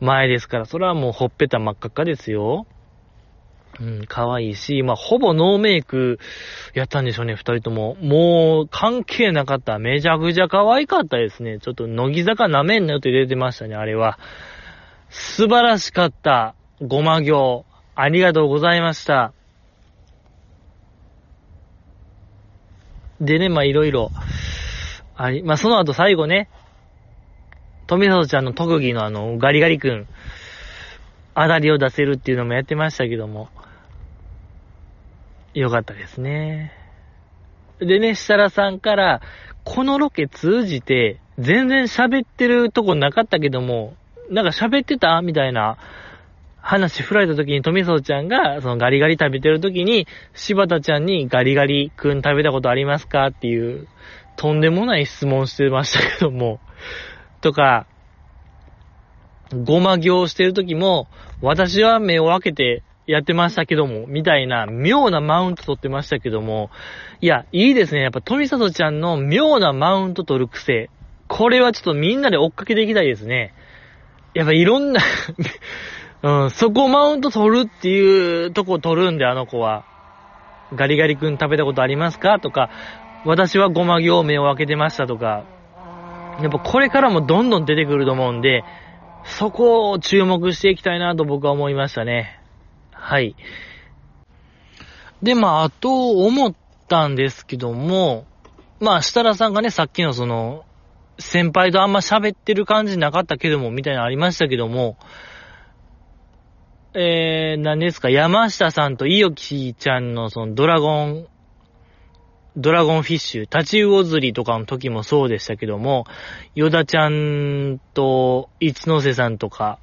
前ですから、それはもうほっぺた真っ赤っかですよ。うん、可愛いし、まあ、ほぼノーメイクやったんでしょうね、二人とも。もう、関係なかった。めちゃくちゃ可愛かったですね。ちょっと、乃木坂舐めんなよって出てましたね、あれは。素晴らしかった。ごま行。ありがとうございました。でね、まあ、いろいろ、あり、まあ、その後最後ね、富里ちゃんの特技のあの、ガリガリ君、あだりを出せるっていうのもやってましたけども、よかったですね。でね、設楽さんから、このロケ通じて、全然喋ってるとこなかったけども、なんか喋ってたみたいな話振られた時に、富蔵ちゃんが、そのガリガリ食べてる時に、柴田ちゃんにガリガリくん食べたことありますかっていう、とんでもない質問してましたけども、とか、ごま行してる時も、私は目を開けてやってましたけども、みたいな妙なマウント取ってましたけども、いや、いいですね。やっぱ富里ちゃんの妙なマウント取る癖。これはちょっとみんなで追っかけていきたいですね。やっぱいろんな うん、そこマウント取るっていうとこ取るんで、あの子は。ガリガリ君食べたことありますか？とか、私はごま行目を開けてましたとか、やっぱこれからもどんどん出てくると思うんで、そこを注目していきたいなと僕は思いましたね。はい。で、まあ、あと思ったんですけども、まあ、設楽さんがね、さっきのその、先輩とあんま喋ってる感じなかったけども、みたいなのありましたけども、えー、何ですか、山下さんといよきちゃんのそのドラゴン、ドラゴンフィッシュ、タチウオ釣りとかの時もそうでしたけども、ヨダちゃんと一ノ瀬さんとか、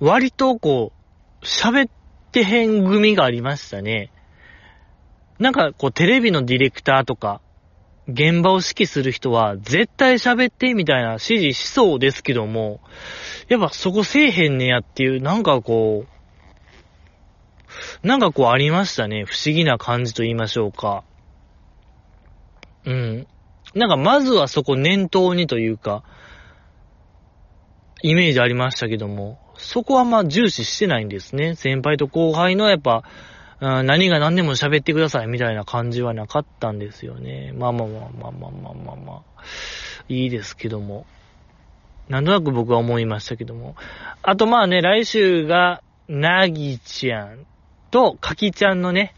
割とこう、喋ってへん組がありましたね。なんかこうテレビのディレクターとか、現場を指揮する人は絶対喋ってみたいな指示しそうですけども、やっぱそこせえへんねやっていう、なんかこう、なんかこうありましたね。不思議な感じと言いましょうか。うん。なんかまずはそこ念頭にというか、イメージありましたけども、そこはまあ重視してないんですね。先輩と後輩のやっぱ、ん、何が何でも喋ってくださいみたいな感じはなかったんですよね。まあまあまあまあまあまあまあ、まあ、いいですけども。なんとなく僕は思いましたけども。あとまあね、来週が、なぎちゃんとかきちゃんのね、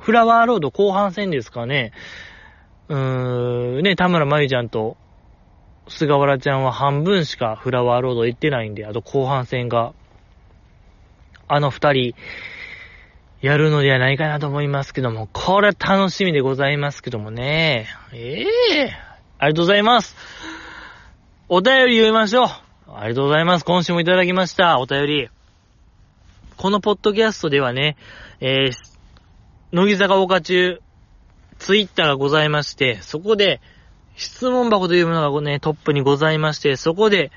フラワーロード後半戦ですかね。うーん、ね、田村まゆちゃんと菅原ちゃんは半分しかフラワーロード行ってないんで、あと後半戦が、あの二人、やるのではないかなと思いますけども、これは楽しみでございますけどもね。ええー、ありがとうございます。お便り読みましょう。ありがとうございます。今週もいただきました。お便り。このポッドキャストではね、えー、乃木坂岡中、ツイッターがございまして、そこで、質問箱というものがね、トップにございまして、そこで、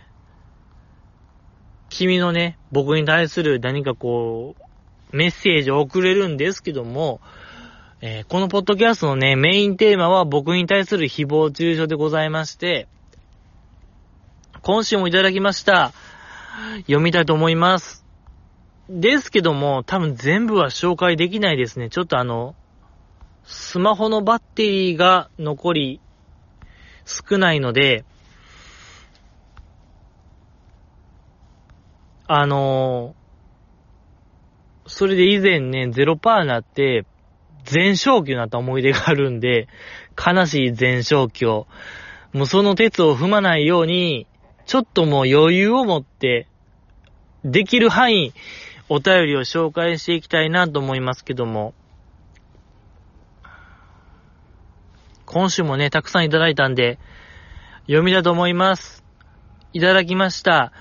君のね、僕に対する何かこう、メッセージを送れるんですけども、えー、このポッドキャストのね、メインテーマは僕に対する誹謗中傷でございまして、今週もいただきました。読みたいと思います。ですけども、多分全部は紹介できないですね。ちょっとあの、スマホのバッテリーが残り少ないので、あのー、それで以前ね、0%になって、全消去になった思い出があるんで、悲しい全消去。もうその鉄を踏まないように、ちょっともう余裕を持って、できる範囲、お便りを紹介していきたいなと思いますけども。今週もね、たくさんいただいたんで、読みだと思います。いただきました。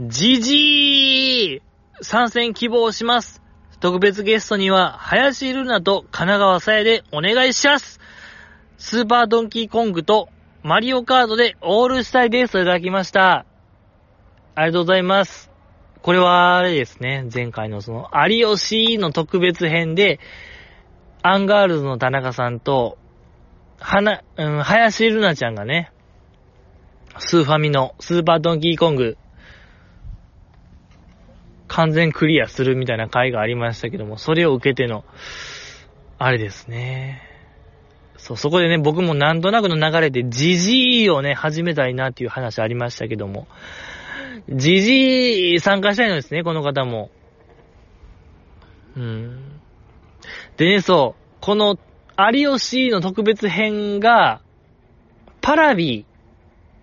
じじー参戦希望します。特別ゲストには、林瑠奈と金川紗耶でお願いします。スーパードンキーコングとマリオカートでオールしたいですといただきました。ありがとうございます。これはあれですね、前回のその、有吉の特別編で、アンガールズの田中さんと、はな、うん、林瑠奈ちゃんがね、スーファミのスーパードンキーコング、完全クリアするみたいな回がありましたけども、それを受けての、あれですね。そう、そこでね、僕もなんとなくの流れで、ジジイをね、始めたいなっていう話ありましたけども、ジジイ参加したいのですね、この方も。うん。でね、そう、この有吉の特別編が、パラビ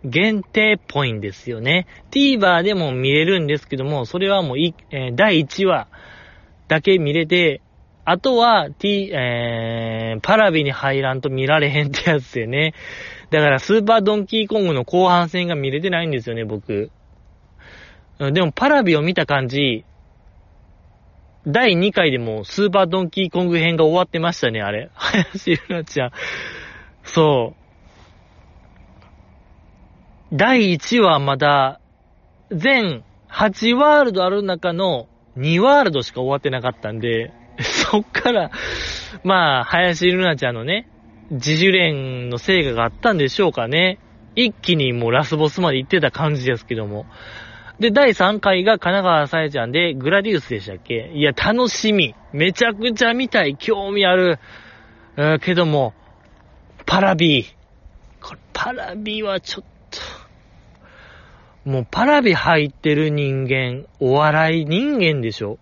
限定っぽいんですよね。TVer でも見れるんですけども、それはもうい、えー、第1話だけ見れて、あとは、T、えー、パラビに入らんと見られへんってやつでね。だから、スーパードンキーコングの後半戦が見れてないんですよね、僕。でも、パラビを見た感じ、第2回でもスーパードンキーコング編が終わってましたね、あれ。林ルナちゃん。そう。第1話まだ、全8ワールドある中の2ワールドしか終わってなかったんで、そっから、まあ、林ルナちゃんのね、自主練の成果があったんでしょうかね。一気にもうラスボスまで行ってた感じですけども。で、第3回が神奈川さえちゃんで、グラディウスでしたっけ？いや、楽しみ。めちゃくちゃ見たい。興味ある。えー、けども、パラビー。これ、パラビーはちょっと、もうパラビ入ってる人間、お笑い人間でしょ？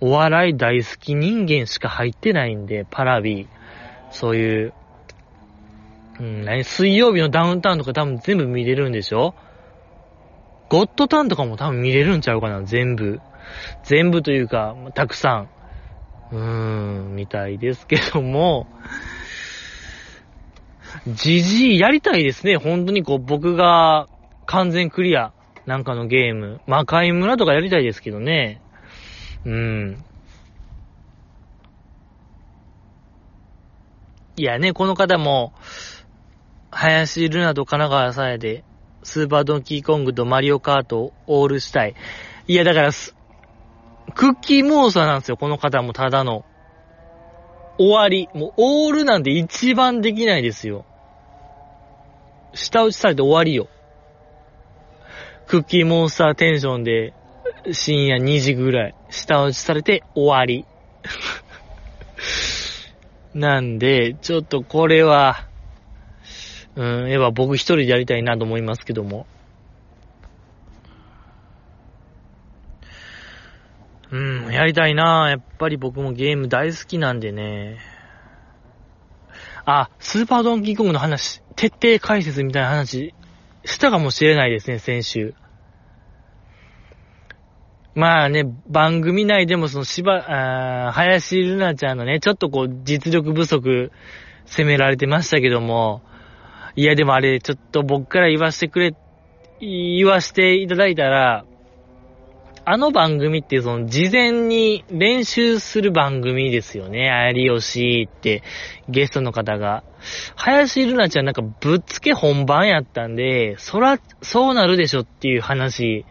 お笑い大好き人間しか入ってないんで、パラビー。そういう、うん、何？水曜日のダウンタウンとか多分全部見れるんでしょ？ゴッドタンとかも多分見れるんちゃうかな、全部。全部というか、たくさん。うーん、みたいですけども、じじいやりたいですね。本当にこう、僕が完全クリアなんかのゲーム。魔界村とかやりたいですけどね。うーん。いやね、この方も、林ルナと神奈川さやで、スーパードンキーコングとマリオカートオールしたい。いや、だから、クッキーモンスターなんですよ、この方もただの。終わり。もう、オールなんて一番できないですよ。下打ちされて終わりよ。クッキーモンスターテンションで、深夜2時ぐらい、下打ちされて終わり。なんで、ちょっとこれは、うん、えば僕一人でやりたいなと思いますけども。うん、やりたいなやっぱり僕もゲーム大好きなんでね。あ、スーパードンキーコングの話、徹底解説みたいな話、したかもしれないですね、先週。まあね、番組内でもそのしば、あ林ルナちゃんのね、ちょっとこう、実力不足、責められてましたけども、いやでもあれ、ちょっと僕から言わしてくれ、言わしていただいたら、あの番組ってその事前に練習する番組ですよね。有吉ってゲストの方が。林ルナちゃんなんかぶっつけ本番やったんで、そら、そうなるでしょっていう話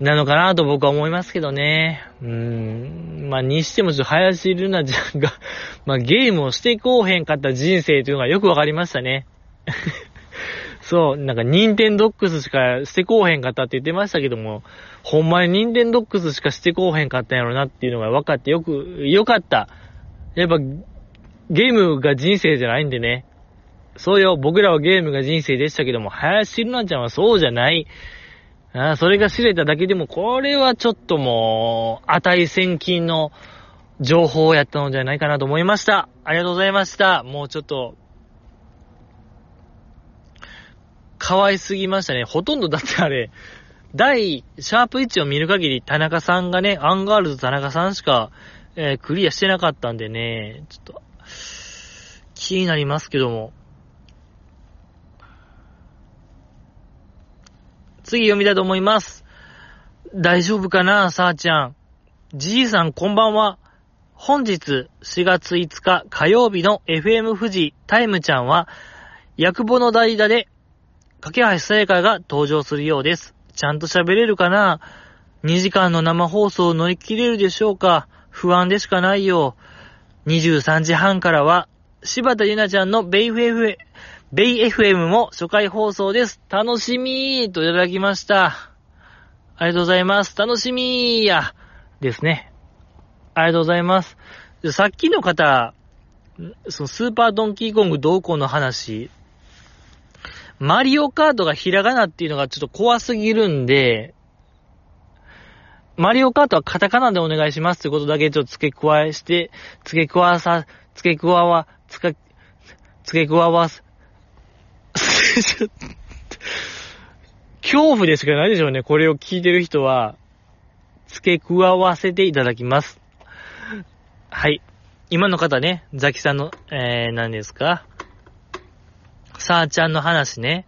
なのかなと僕は思いますけどね。うーん。まあ、にしてもちょっと林ルナちゃんが ま、ゲームをしてこうへんかった人生というのがよくわかりましたね。そう、なんか、ニンテンドックスしかしてこうへんかったって言ってましたけども、ほんまにニンテンドックスしかしてこうへんかったんやろなっていうのが分かってよく、よかった。やっぱ、ゲームが人生じゃないんでね。そうよ、僕らはゲームが人生でしたけども、林ルナちゃんはそうじゃない。あそれが知れただけでも、これはちょっともう、値千金の情報をやったのじゃないかなと思いました。ありがとうございました。もうちょっと、可愛すぎましたね。ほとんどだってあれ、第、シャープ1を見る限り、田中さんがね、アンガールズ田中さんしか、えー、クリアしてなかったんでね、ちょっと、気になりますけども。次読みたいと思います。大丈夫かな、さあちゃん。じいさんこんばんは。本日4月5日火曜日の FM 富士タイムちゃんは、役簿の代打で架橋さやかが登場するようです。ちゃんと喋れるかな ?2 時間の生放送を乗り切れるでしょうか？不安でしかないよ。23時半からは、柴田ゆなちゃんのベイフ f ベイ FM も初回放送です。楽しみーといただきました。ありがとうございます。楽しみーや。ですね。ありがとうございます。さっきの方、そのスーパードンキーコング同行の話、マリオカートがひらがなっていうのがちょっと怖すぎるんで、マリオカートはカタカナでお願いしますってことだけちょっと付け加えして、付け加わさ、付け加わ、付け、付け加わす、恐怖でしかないでしょうね。これを聞いてる人は、付け加わせていただきます。はい。今の方ね、ザキさんの、えー、何ですか？さあちゃんの話ね。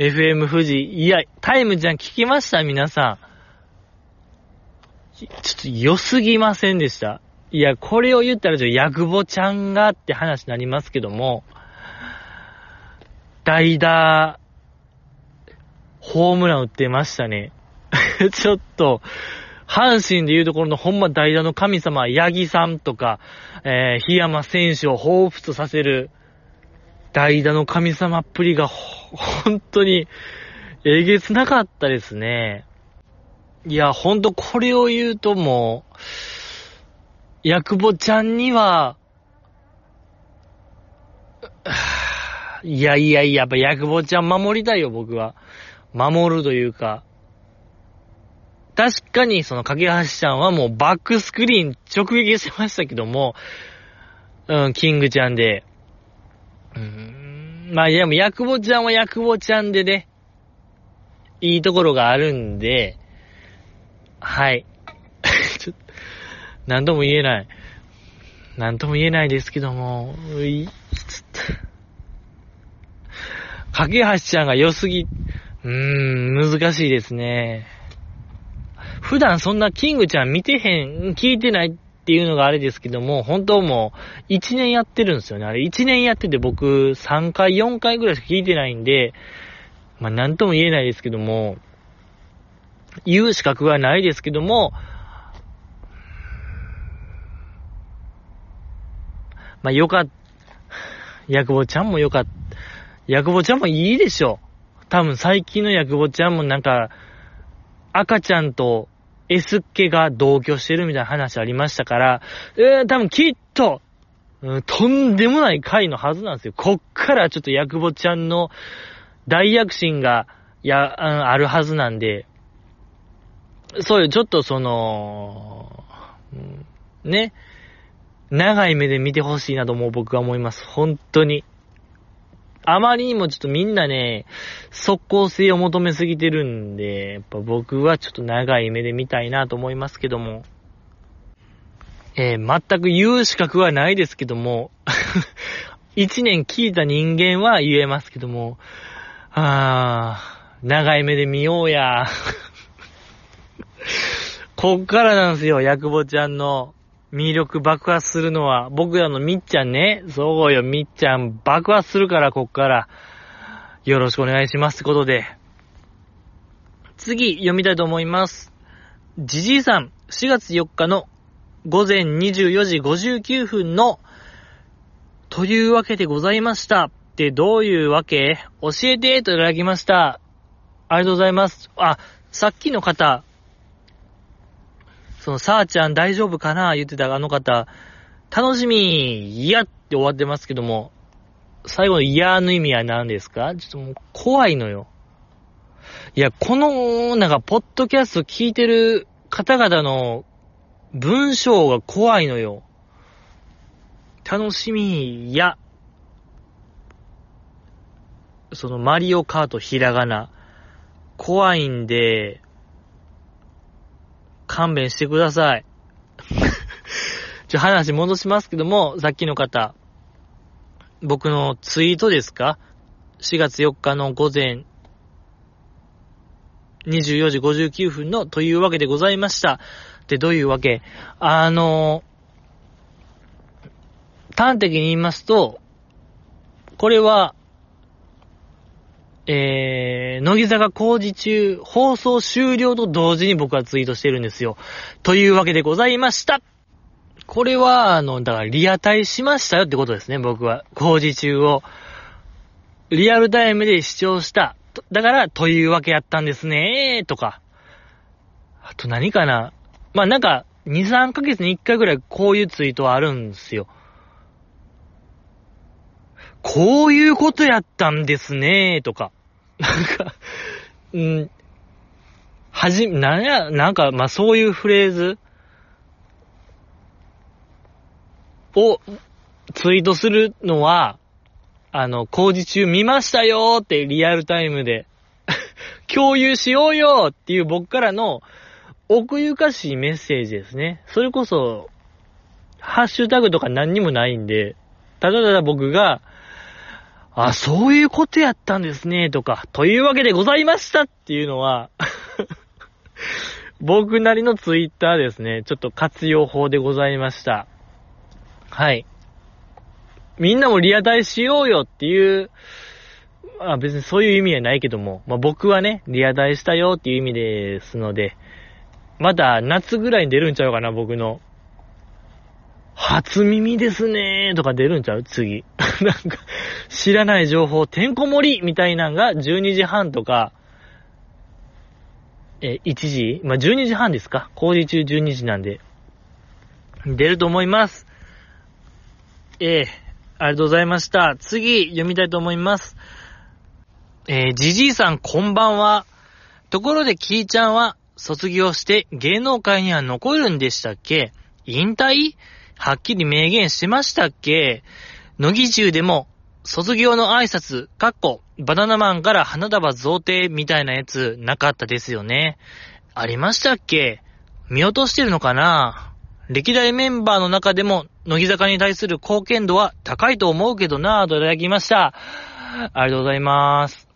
FM 富士。いや、タイムちゃん聞きました？皆さん。ちょっと良すぎませんでした？いや、これを言ったらちょ、ヤクボちゃんがって話になりますけども、代打、ホームラン打ってましたね。ちょっと、阪神で言うところのほんま代打の神様、ヤギさんとか、えー、檜山選手を彷彿とさせる、代打の神様っぷりが、本当に、えげつなかったですね。いや、ほんとこれを言うともう、ヤクボちゃんには、いやいやいや、やっぱヤクボちゃん守りたいよ、僕は。守るというか。確かに、その、架橋ちゃんはもうバックスクリーン直撃してましたけども、うん、キングちゃんで、うん。まあ、でも、ヤクボちゃんはヤクボちゃんでね、いいところがあるんで、はい。ちょっと、なんとも言えない。なんとも言えないですけども、うい、ちょっと。架橋ちゃんが良すぎ、うーん、難しいですね。普段そんなキングちゃん見てへん、聞いてないっていうのがあれですけども、本当もう、1年やってるんですよね。あれ、1年やってて僕、3回、4回ぐらいしか聞いてないんで、まあ、なんとも言えないですけども、言う資格はないですけども、まあ、よかった。ヤクボちゃんもよかった。ヤクボちゃんもいいでしょ。多分最近のヤクボちゃんもなんか、赤ちゃんと S っ気が同居してるみたいな話ありましたから、えー、多分きっと、うん、とんでもない回のはずなんですよ。こっからちょっとヤクボちゃんの大躍進が、や、うん、あるはずなんで、そういう、ちょっとその、ね、長い目で見てほしいなとも僕は思います。本当に。あまりにもちょっとみんなね、速攻性を求めすぎてるんで、やっぱ僕はちょっと長い目で見たいなと思いますけども。えー、全く言う資格はないですけども、一年聞いた人間は言えますけども、あー、長い目で見ようや。こっからなんですよ、ヤクボちゃんの魅力爆発するのは、僕らのみっちゃんね。そうよ、みっちゃん爆発するから、こっから。よろしくお願いしますってことで。次、読みたいと思います。じじいさん、4月4日の午前24時59分の、というわけでございました。ってどういうわけ？教えてといただきました。ありがとうございます。あ、さっきの方、その、さーちゃん大丈夫かな？言ってたあの方、楽しみ、いやって終わってますけども、最後の嫌の意味は何ですか？ちょっともう怖いのよ。いや、この、なんか、ポッドキャスト聞いてる方々の文章が怖いのよ。楽しみ、や、そのマリオカートひらがな、怖いんで、勘弁してください。ちょ、話戻しますけども、さっきの方、僕のツイートですか ?4 月4日の午前24時59分のというわけでございました。で、どういうわけ？あの、端的に言いますと、これは、えー、乃木坂工事中、放送終了と同時に僕はツイートしてるんですよ。というわけでございました。これは、あの、だからリアタイしましたよってことですね、僕は。工事中を。リアルタイムで視聴した。だから、というわけやったんですねとか。あと何かな。まあ、なんか、2、3ヶ月に1回ぐらいこういうツイートはあるんですよ。こういうことやったんですねとか。なんか、うん、はじ、なんや、なんか、まあ、そういうフレーズをツイートするのは、あの、工事中見ましたよってリアルタイムで 共有しようよっていう僕からの奥ゆかしいメッセージですね。それこそ、ハッシュタグとか何にもないんで、ただただ僕が、あ、そういうことやったんですね、とか、というわけでございましたっていうのは 僕なりのツイッターですね、ちょっと活用法でございました。はい。みんなもリアタイしようよっていう、あ別にそういう意味はないけども、まあ僕はね、リアタイしたよっていう意味ですので、また夏ぐらいに出るんちゃうかな、僕の初耳ですねーとか出るんちゃう？次。なんか、知らない情報、てんこ盛りみたいなんが12時半とか、え、1時？まあ、12時半ですか？工事中12時なんで。出ると思います。えー、ありがとうございました。次、読みたいと思います。えー、じじいさんこんばんは。ところで、きーちゃんは、卒業して芸能界には残るんでしたっけ？引退？はっきり明言しましたっけ？乃木中でも、卒業の挨拶、かっこ、バナナマンから花束贈呈みたいなやつなかったですよね。ありましたっけ？見落としてるのかな？歴代メンバーの中でも、乃木坂に対する貢献度は高いと思うけどなぁといただきました。ありがとうございます。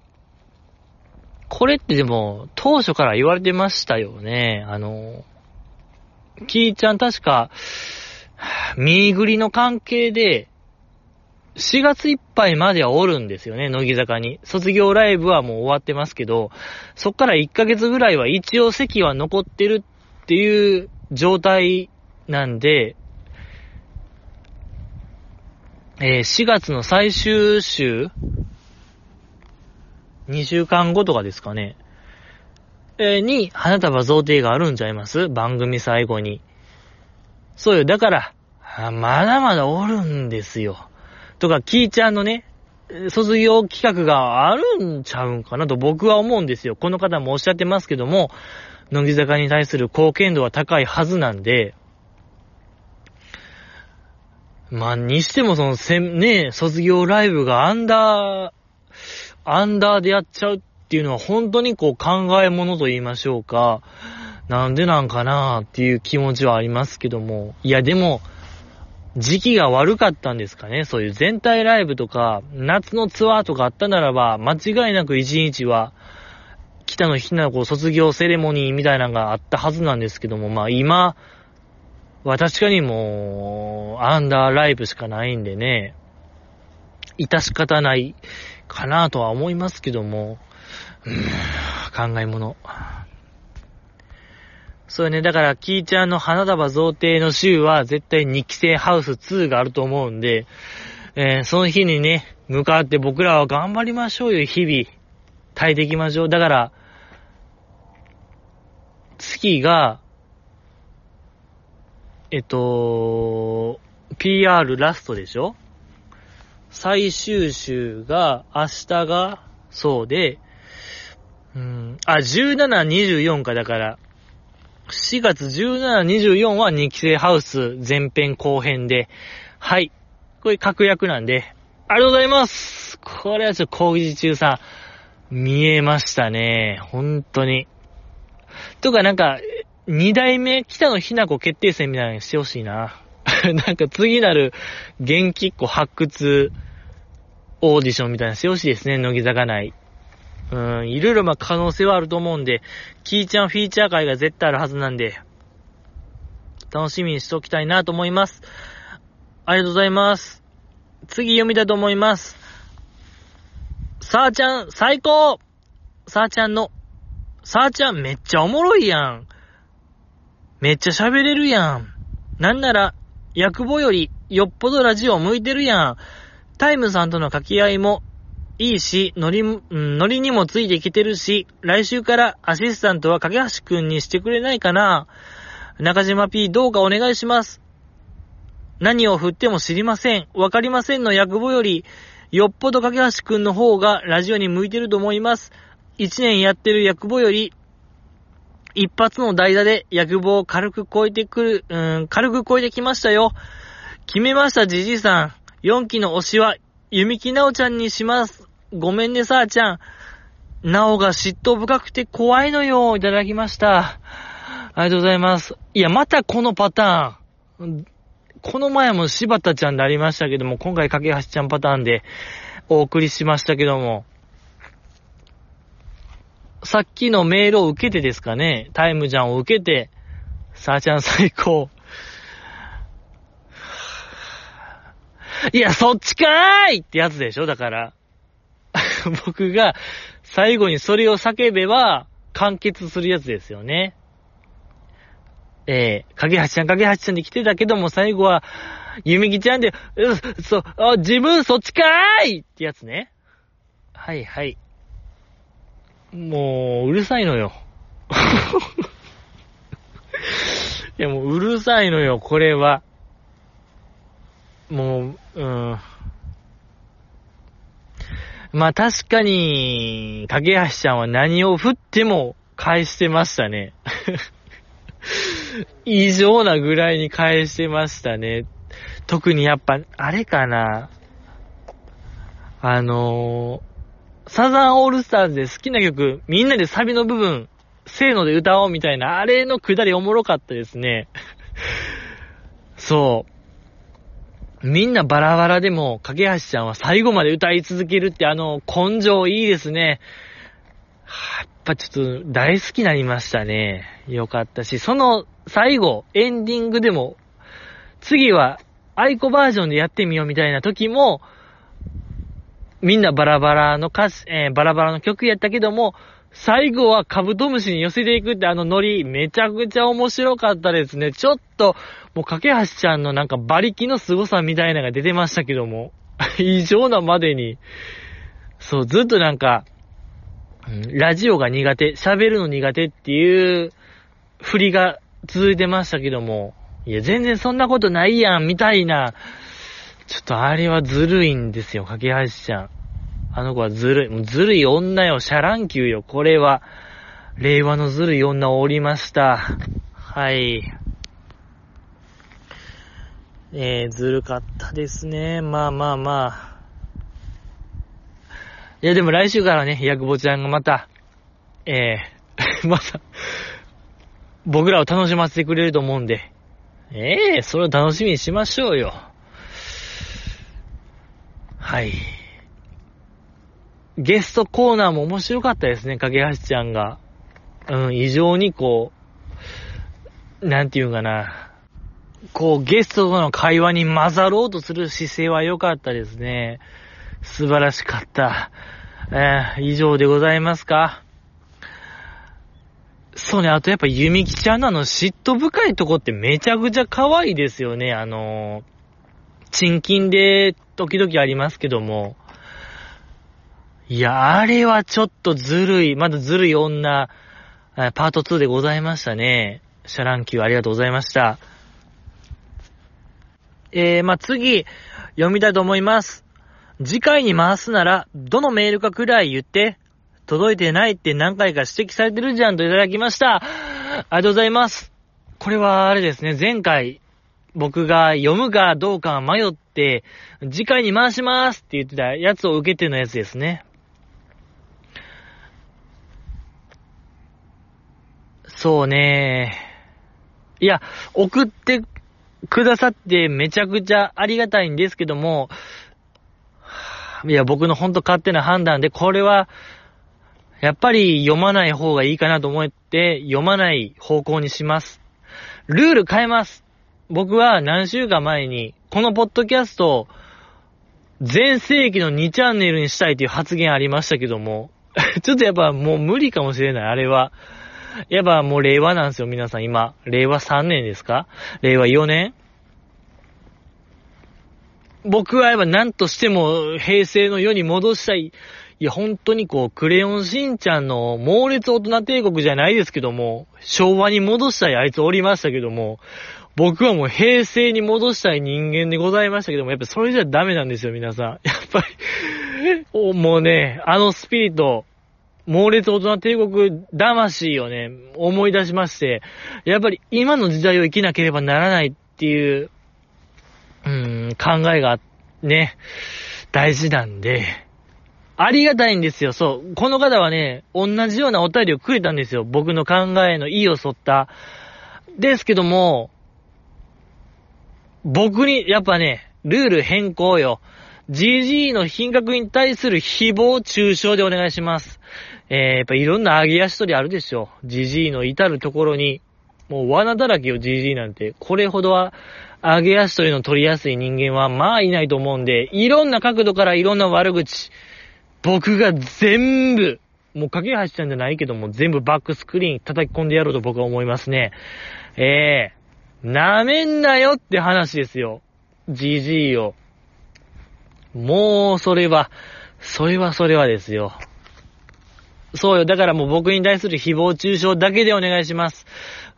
これってでも、当初から言われてましたよね。あの、キーちゃん確か、見ぐりの関係で、4月いっぱいまではおるんですよね、乃木坂に。卒業ライブはもう終わってますけど、そっから1ヶ月ぐらいは一応席は残ってるっていう状態なんで、えー、4月の最終週 ?2 週間後とかですかね。えー、に、花束贈呈があるんちゃいます？番組最後に。そうよ、だから、まだまだおるんですよ。とか、キーちゃんのね、卒業企画があるんちゃうんかなと僕は思うんですよ。この方もおっしゃってますけども、乃木坂に対する貢献度は高いはずなんで、まあ、にしてもその、せん、ね、卒業ライブがアンダー、アンダーでやっちゃうっていうのは本当にこう考え物と言いましょうか。なんでなんかなっていう気持ちはありますけども。いやでも、時期が悪かったんですかね。そういう全体ライブとか、夏のツアーとかあったならば、間違いなく一日は、北野ひな子卒業セレモニーみたいなのがあったはずなんですけども、まあ今は確かにもう、アンダーライブしかないんでね、致し方ないかなとは思いますけども、うーん、考え物。そうね、だから、キーちゃんの花束贈呈の週は絶対2期生ハウス2があると思うんで、えー、その日にね、向かって僕らは頑張りましょうよ、日々。耐えていきましょう。だから、月が、えっと、PR ラストでしょ？最終週が、明日が、そうで、うん、あ、17、24か、だから、4月17、24は2期生ハウス前編後編で、はい。これ確約なんで、ありがとうございますこれはちょっと講義中さ、見えましたね。本当に。とかなんか、二代目北野ひな子決定戦みたいなのしてほしいな。なんか次なる元気っ子発掘オーディションみたいなしてほしいですね、乃木坂内。うん、いろいろま可能性はあると思うんで、キーちゃんフィーチャー会が絶対あるはずなんで、楽しみにしておきたいなと思います。ありがとうございます。次読みたいと思います。さあちゃん、最高さあちゃんの、さあちゃんめっちゃおもろいやん。めっちゃ喋れるやん。なんなら、役簿よりよっぽどラジオ向いてるやん。タイムさんとの掛け合いもいいし、ノリ、うん、ノリにもついてきてるし、来週からアシスタントは架橋くんにしてくれないかな中島 P どうかお願いします。何を振っても知りません。わかりませんの役簿より、よっぽど架橋くんの方がラジオに向いてると思います。一年やってる役簿より、一発の代打で役簿を軽く超えてくる、うん、軽く超えてきましたよ。決めました、じじいさん。4期の推しは、弓木なおちゃんにします。ごめんね、さあちゃん。なおが嫉妬深くて怖いのよ。いただきました。ありがとうございます。いや、またこのパターン。この前も柴田ちゃんでありましたけども、今回架橋ちゃんパターンでお送りしましたけども、さっきのメールを受けてですかね、タイムジャンを受けて、さあちゃん最高。いや、そっちかーいってやつでしょだから。僕が最後にそれを叫べば完結するやつですよね。えー、影橋ちゃん、影橋ちゃんで来てたけども最後は、ゆみきちゃんで、う、そ、あ、自分そっちかーいってやつね。はいはい。もう、うるさいのよ。いやもううるさいのよ、これは。もう、うーん。まあ確かに、影橋ちゃんは何を振っても返してましたね。異常なぐらいに返してましたね。特にやっぱ、あれかな。あのー、サザンオールスターズで好きな曲、みんなでサビの部分、せーので歌おうみたいな、あれのくだりおもろかったですね。そう。みんなバラバラでも、架橋ちゃんは最後まで歌い続けるってあの根性いいですね。やっぱちょっと大好きになりましたね。よかったし、その最後、エンディングでも、次はアイコバージョンでやってみようみたいな時も、みんなバラバラの歌詞、えー、バラバラの曲やったけども、最後はカブトムシに寄せていくってあのノリ、めちゃくちゃ面白かったですね。ちょっと、もう、架橋ちゃんのなんか馬力の凄さみたいなのが出てましたけども、異常なまでに、そう、ずっとなんか、ラジオが苦手、喋るの苦手っていう振りが続いてましたけども、いや、全然そんなことないやん、みたいな、ちょっとあれはずるいんですよ、架橋ちゃん。あの子はずるい、ずるい女よ、シャランキューよ、これは。令和のずるい女をおりました。はい。えー、ずるかったですね。まあまあまあ。いや、でも来週からね、ヤクボちゃんがまた、えー、また、僕らを楽しませてくれると思うんで、ええー、それを楽しみにしましょうよ。はい。ゲストコーナーも面白かったですね、かけはしちゃんが。うん、異常にこう、なんていうかな。こう、ゲストとの会話に混ざろうとする姿勢は良かったですね。素晴らしかった。えー、以上でございますかそうね、あとやっぱゆみきちゃんのあの嫉妬深いとこってめちゃくちゃ可愛いですよね。あの、チンキンで時々ありますけども、いや、あれはちょっとずるい、まだずるい女、パート2でございましたね。シャランキューありがとうございました。えー、まあ、次、読みたいと思います。次回に回すなら、どのメールかくらい言って、届いてないって何回か指摘されてるじゃんといただきました。ありがとうございます。これはあれですね、前回、僕が読むかどうか迷って、次回に回しますって言ってたやつを受けてのやつですね。そうね。いや、送ってくださってめちゃくちゃありがたいんですけども、いや、僕のほんと勝手な判断で、これは、やっぱり読まない方がいいかなと思って、読まない方向にします。ルール変えます。僕は何週間前に、このポッドキャストを、全盛期の2チャンネルにしたいという発言ありましたけども、ちょっとやっぱもう無理かもしれない、あれは。やっぱもう令和なんですよ、皆さん今。令和3年ですか？令和4年？僕はやっぱ何としても平成の世に戻したい。いや、本当にこう、クレヨンしんちゃんの猛烈大人帝国じゃないですけども、昭和に戻したいあいつおりましたけども、僕はもう平成に戻したい人間でございましたけども、やっぱそれじゃダメなんですよ、皆さん。やっぱり もうね、あのスピリット、猛烈大人帝国魂をね、思い出しまして、やっぱり今の時代を生きなければならないっていう、うん、考えがね、大事なんで、ありがたいんですよ、そう。この方はね、同じようなお便りをくれたんですよ。僕の考えの意を沿った。ですけども、僕に、やっぱね、ルール変更よ。GG の品格に対する誹謗中傷でお願いします。えー、やっぱいろんな上げ足取りあるでしょ。GG の至るところに。もう罠だらけよ、GG なんて。これほどは、上げ足取りの取りやすい人間は、まあいないと思うんで、いろんな角度からいろんな悪口、僕が全部、もう架け橋ちゃんじゃないけども、全部バックスクリーン叩き込んでやろうと僕は思いますね。ええー、舐めんなよって話ですよ。GG を。もう、それは、それはそれはですよ。そうよ。だからもう僕に対する誹謗中傷だけでお願いします。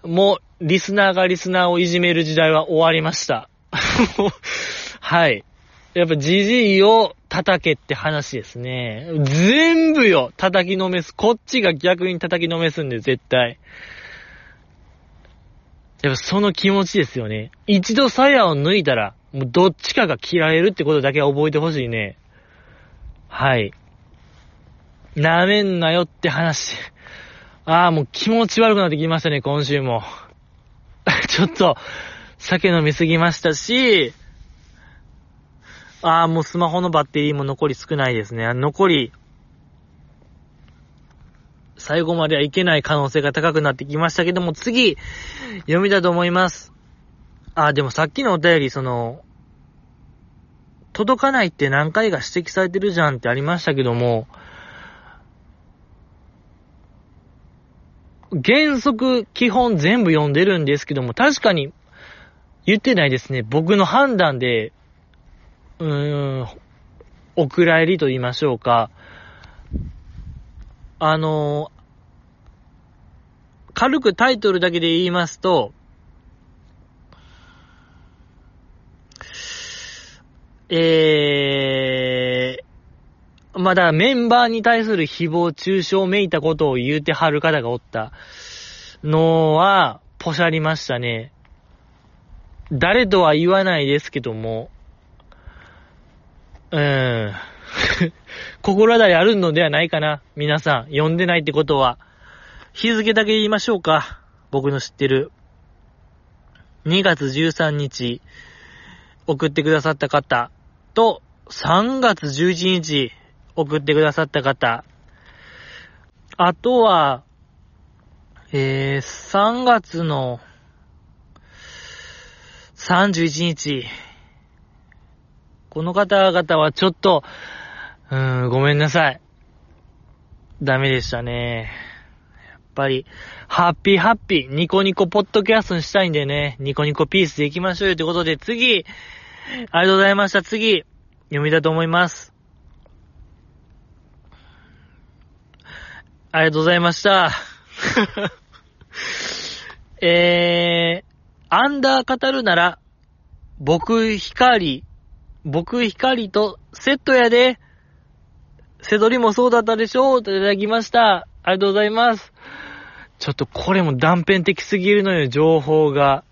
もう、リスナーがリスナーをいじめる時代は終わりました。はい。やっぱじじいを叩けって話ですね。全部よ叩きのめす。こっちが逆に叩きのめすんで、絶対。やっぱその気持ちですよね。一度鞘を抜いたら、もうどっちかが切られるってことだけは覚えてほしいね。はい。舐めんなよって話。ああ、もう気持ち悪くなってきましたね、今週も。ちょっと、酒飲みすぎましたし、ああ、もうスマホのバッテリーも残り少ないですね。残り、最後まではいけない可能性が高くなってきましたけども、次、読みたいと思います。あ、でもさっきのお便り、その、届かないって何回か指摘されてるじゃんってありましたけども、原則、基本全部読んでるんですけども、確かに言ってないですね。僕の判断で、うーん、お蔵入りと言いましょうか。あの、軽くタイトルだけで言いますと、えー、まだメンバーに対する誹謗中傷めいたことを言うてはる方がおったのは、ポシャりましたね。誰とは言わないですけども、うーん。心当たりあるのではないかな。皆さん、読んでないってことは。日付だけ言いましょうか。僕の知ってる。2月13日、送ってくださった方と、3月11日、送ってくださった方。あとは、えー、3月の31日。この方々はちょっと、うーん、ごめんなさい。ダメでしたね。やっぱり、ハッピーハッピー、ニコニコポッドキャストにしたいんでね、ニコニコピースで行きましょうよということで、次、ありがとうございました。次、読みたいと思います。ありがとうございました。えー、アンダー語るなら、僕光、僕光とセットやで、せどりもそうだったでしょうといただきました。ありがとうございます。ちょっとこれも断片的すぎるのよ、情報が。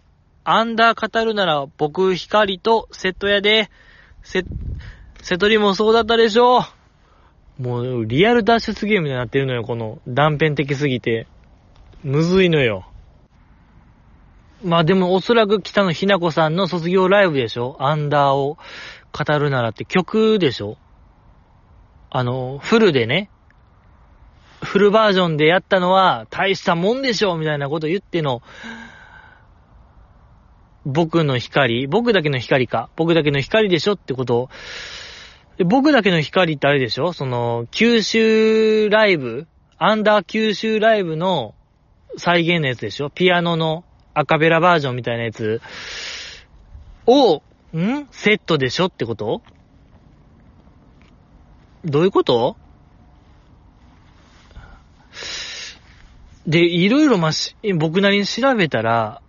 アンダー語るなら僕光とセットやで、せ、セトリもそうだったでしょうもうリアル脱出ゲームになってるのよ、この断片的すぎて。むずいのよ。まあでもおそらく北野ひな子さんの卒業ライブでしょ。アンダーを語るならって曲でしょ。あの、フルでね、フルバージョンでやったのは大したもんでしょみたいなこと言っての、僕の光、僕だけの光か、僕だけの光でしょってことを、僕だけの光ってあれでしょ？その、九州ライブ、アンダー九州ライブの再現のやつでしょ？ピアノのアカベラバージョンみたいなやつ。を、ん？セットでしょ？ってこと？どういうこと？で、いろいろまし、僕なりに調べたら、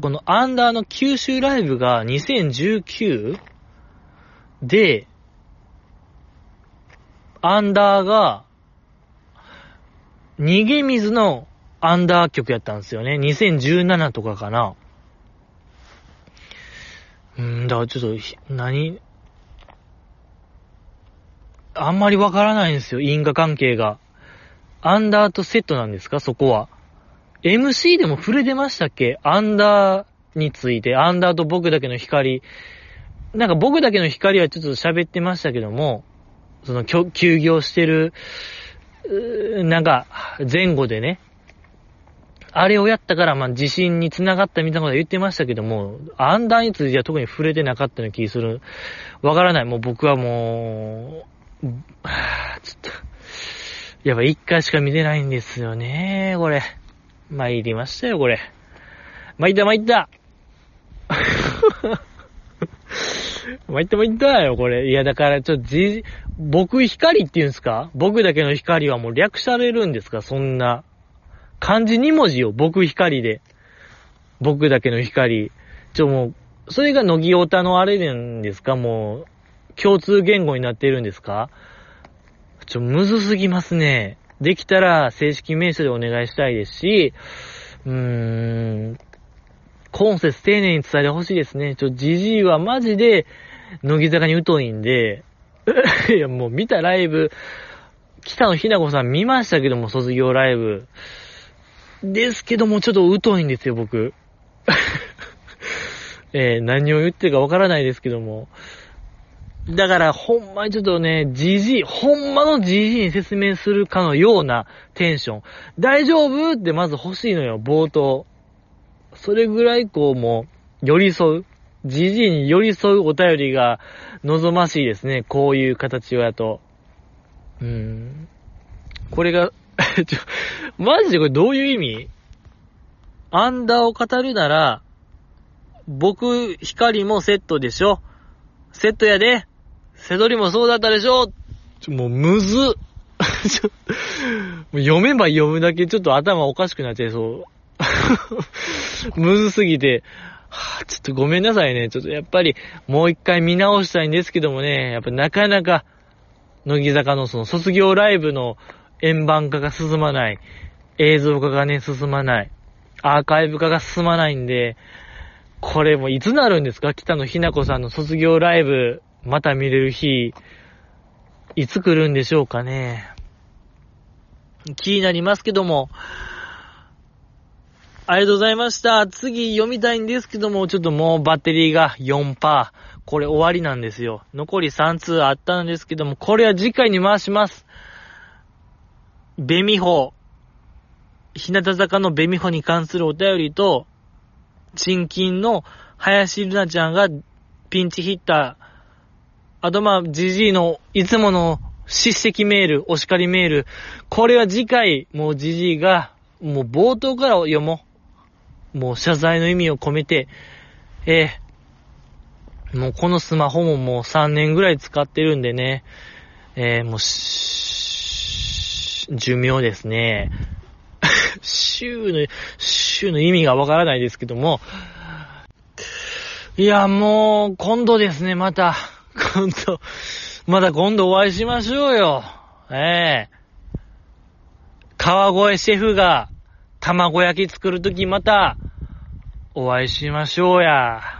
このアンダーの九州ライブが2019で、アンダーが、逃げ水のアンダー曲やったんですよね。2017とかかな。うん、だからちょっと、何？あんまりわからないんですよ、因果関係が。アンダーとセットなんですか？そこは。MC でも触れてましたっけ？アンダーについて、アンダーと僕だけの光。なんか僕だけの光はちょっと喋ってましたけども、その、休業してる、なんか、前後でね、あれをやったから、まあ、地震に繋がったみたいなこと言ってましたけども、アンダーについては特に触れてなかったような気する。わからない。もう僕はもう、ちょっと、やっぱ一回しか見てないんですよね、これ。参りましたよ、これ。参った参った参った参ったよ、これ。いや、だから、ちょっとじ、僕光って言うんすか？僕だけの光はもう略されるんですか？そんな。漢字2文字よ、僕光で。僕だけの光。ちょ、もう、それが乃木オタのあれなんですか？もう、共通言語になってるんですか？ちょ、むずすぎますね。できたら正式名称でお願いしたいですし、うーん、今節丁寧に伝えてほしいですね。ちょ、じじいはマジで、乃木坂に疎いんで、いや、もう見たライブ、北野ひな子さん見ましたけども、卒業ライブ。ですけども、ちょっと疎いんですよ、僕。えー、何を言ってるかわからないですけども。だから、ほんまにちょっとね、じじい、ほんまのじじいに説明するかのようなテンション。大丈夫？ってまず欲しいのよ、冒頭。それぐらいこうもう、寄り添う。じじいに寄り添うお便りが望ましいですね。こういう形はやと。うん。これが ちょ、マジでこれどういう意味？アンダーを語るなら、僕、光もセットでしょ？セットやで。背取りもそうだったでしょ？ちょ、もうむず。ちょ読めば読むだけちょっと頭おかしくなっちゃいそう。むずすぎて、はぁ、ちょっとごめんなさいね。ちょっとやっぱりもう一回見直したいんですけどもね、やっぱなかなか、乃木坂のその卒業ライブの円盤化が進まない。映像化がね、進まない。アーカイブ化が進まないんで、これもいつなるんですか？北野ひな子さんの卒業ライブ、また見れる日、いつ来るんでしょうかね。気になりますけども、ありがとうございました。次読みたいんですけども、ちょっともうバッテリーが4%。これ終わりなんですよ。残り3通あったんですけども、これは次回に回します。ベミホ。日向坂のベミホに関するお便りと、チンキンの林ルナちゃんがピンチヒッター。あとまあ、ジジイのいつもの叱責メール、お叱りメール。これは次回、もうジジイが、もう冒頭から読もう。もう謝罪の意味を込めて、ええー、もうこのスマホももう3年ぐらい使ってるんでね、ええー、もう寿命ですね。週の、週の意味がわからないですけども、いや、もう、今度ですね、また。今度、また今度お会いしましょうよ。ええ川越シェフが卵焼き作るときまたお会いしましょうや。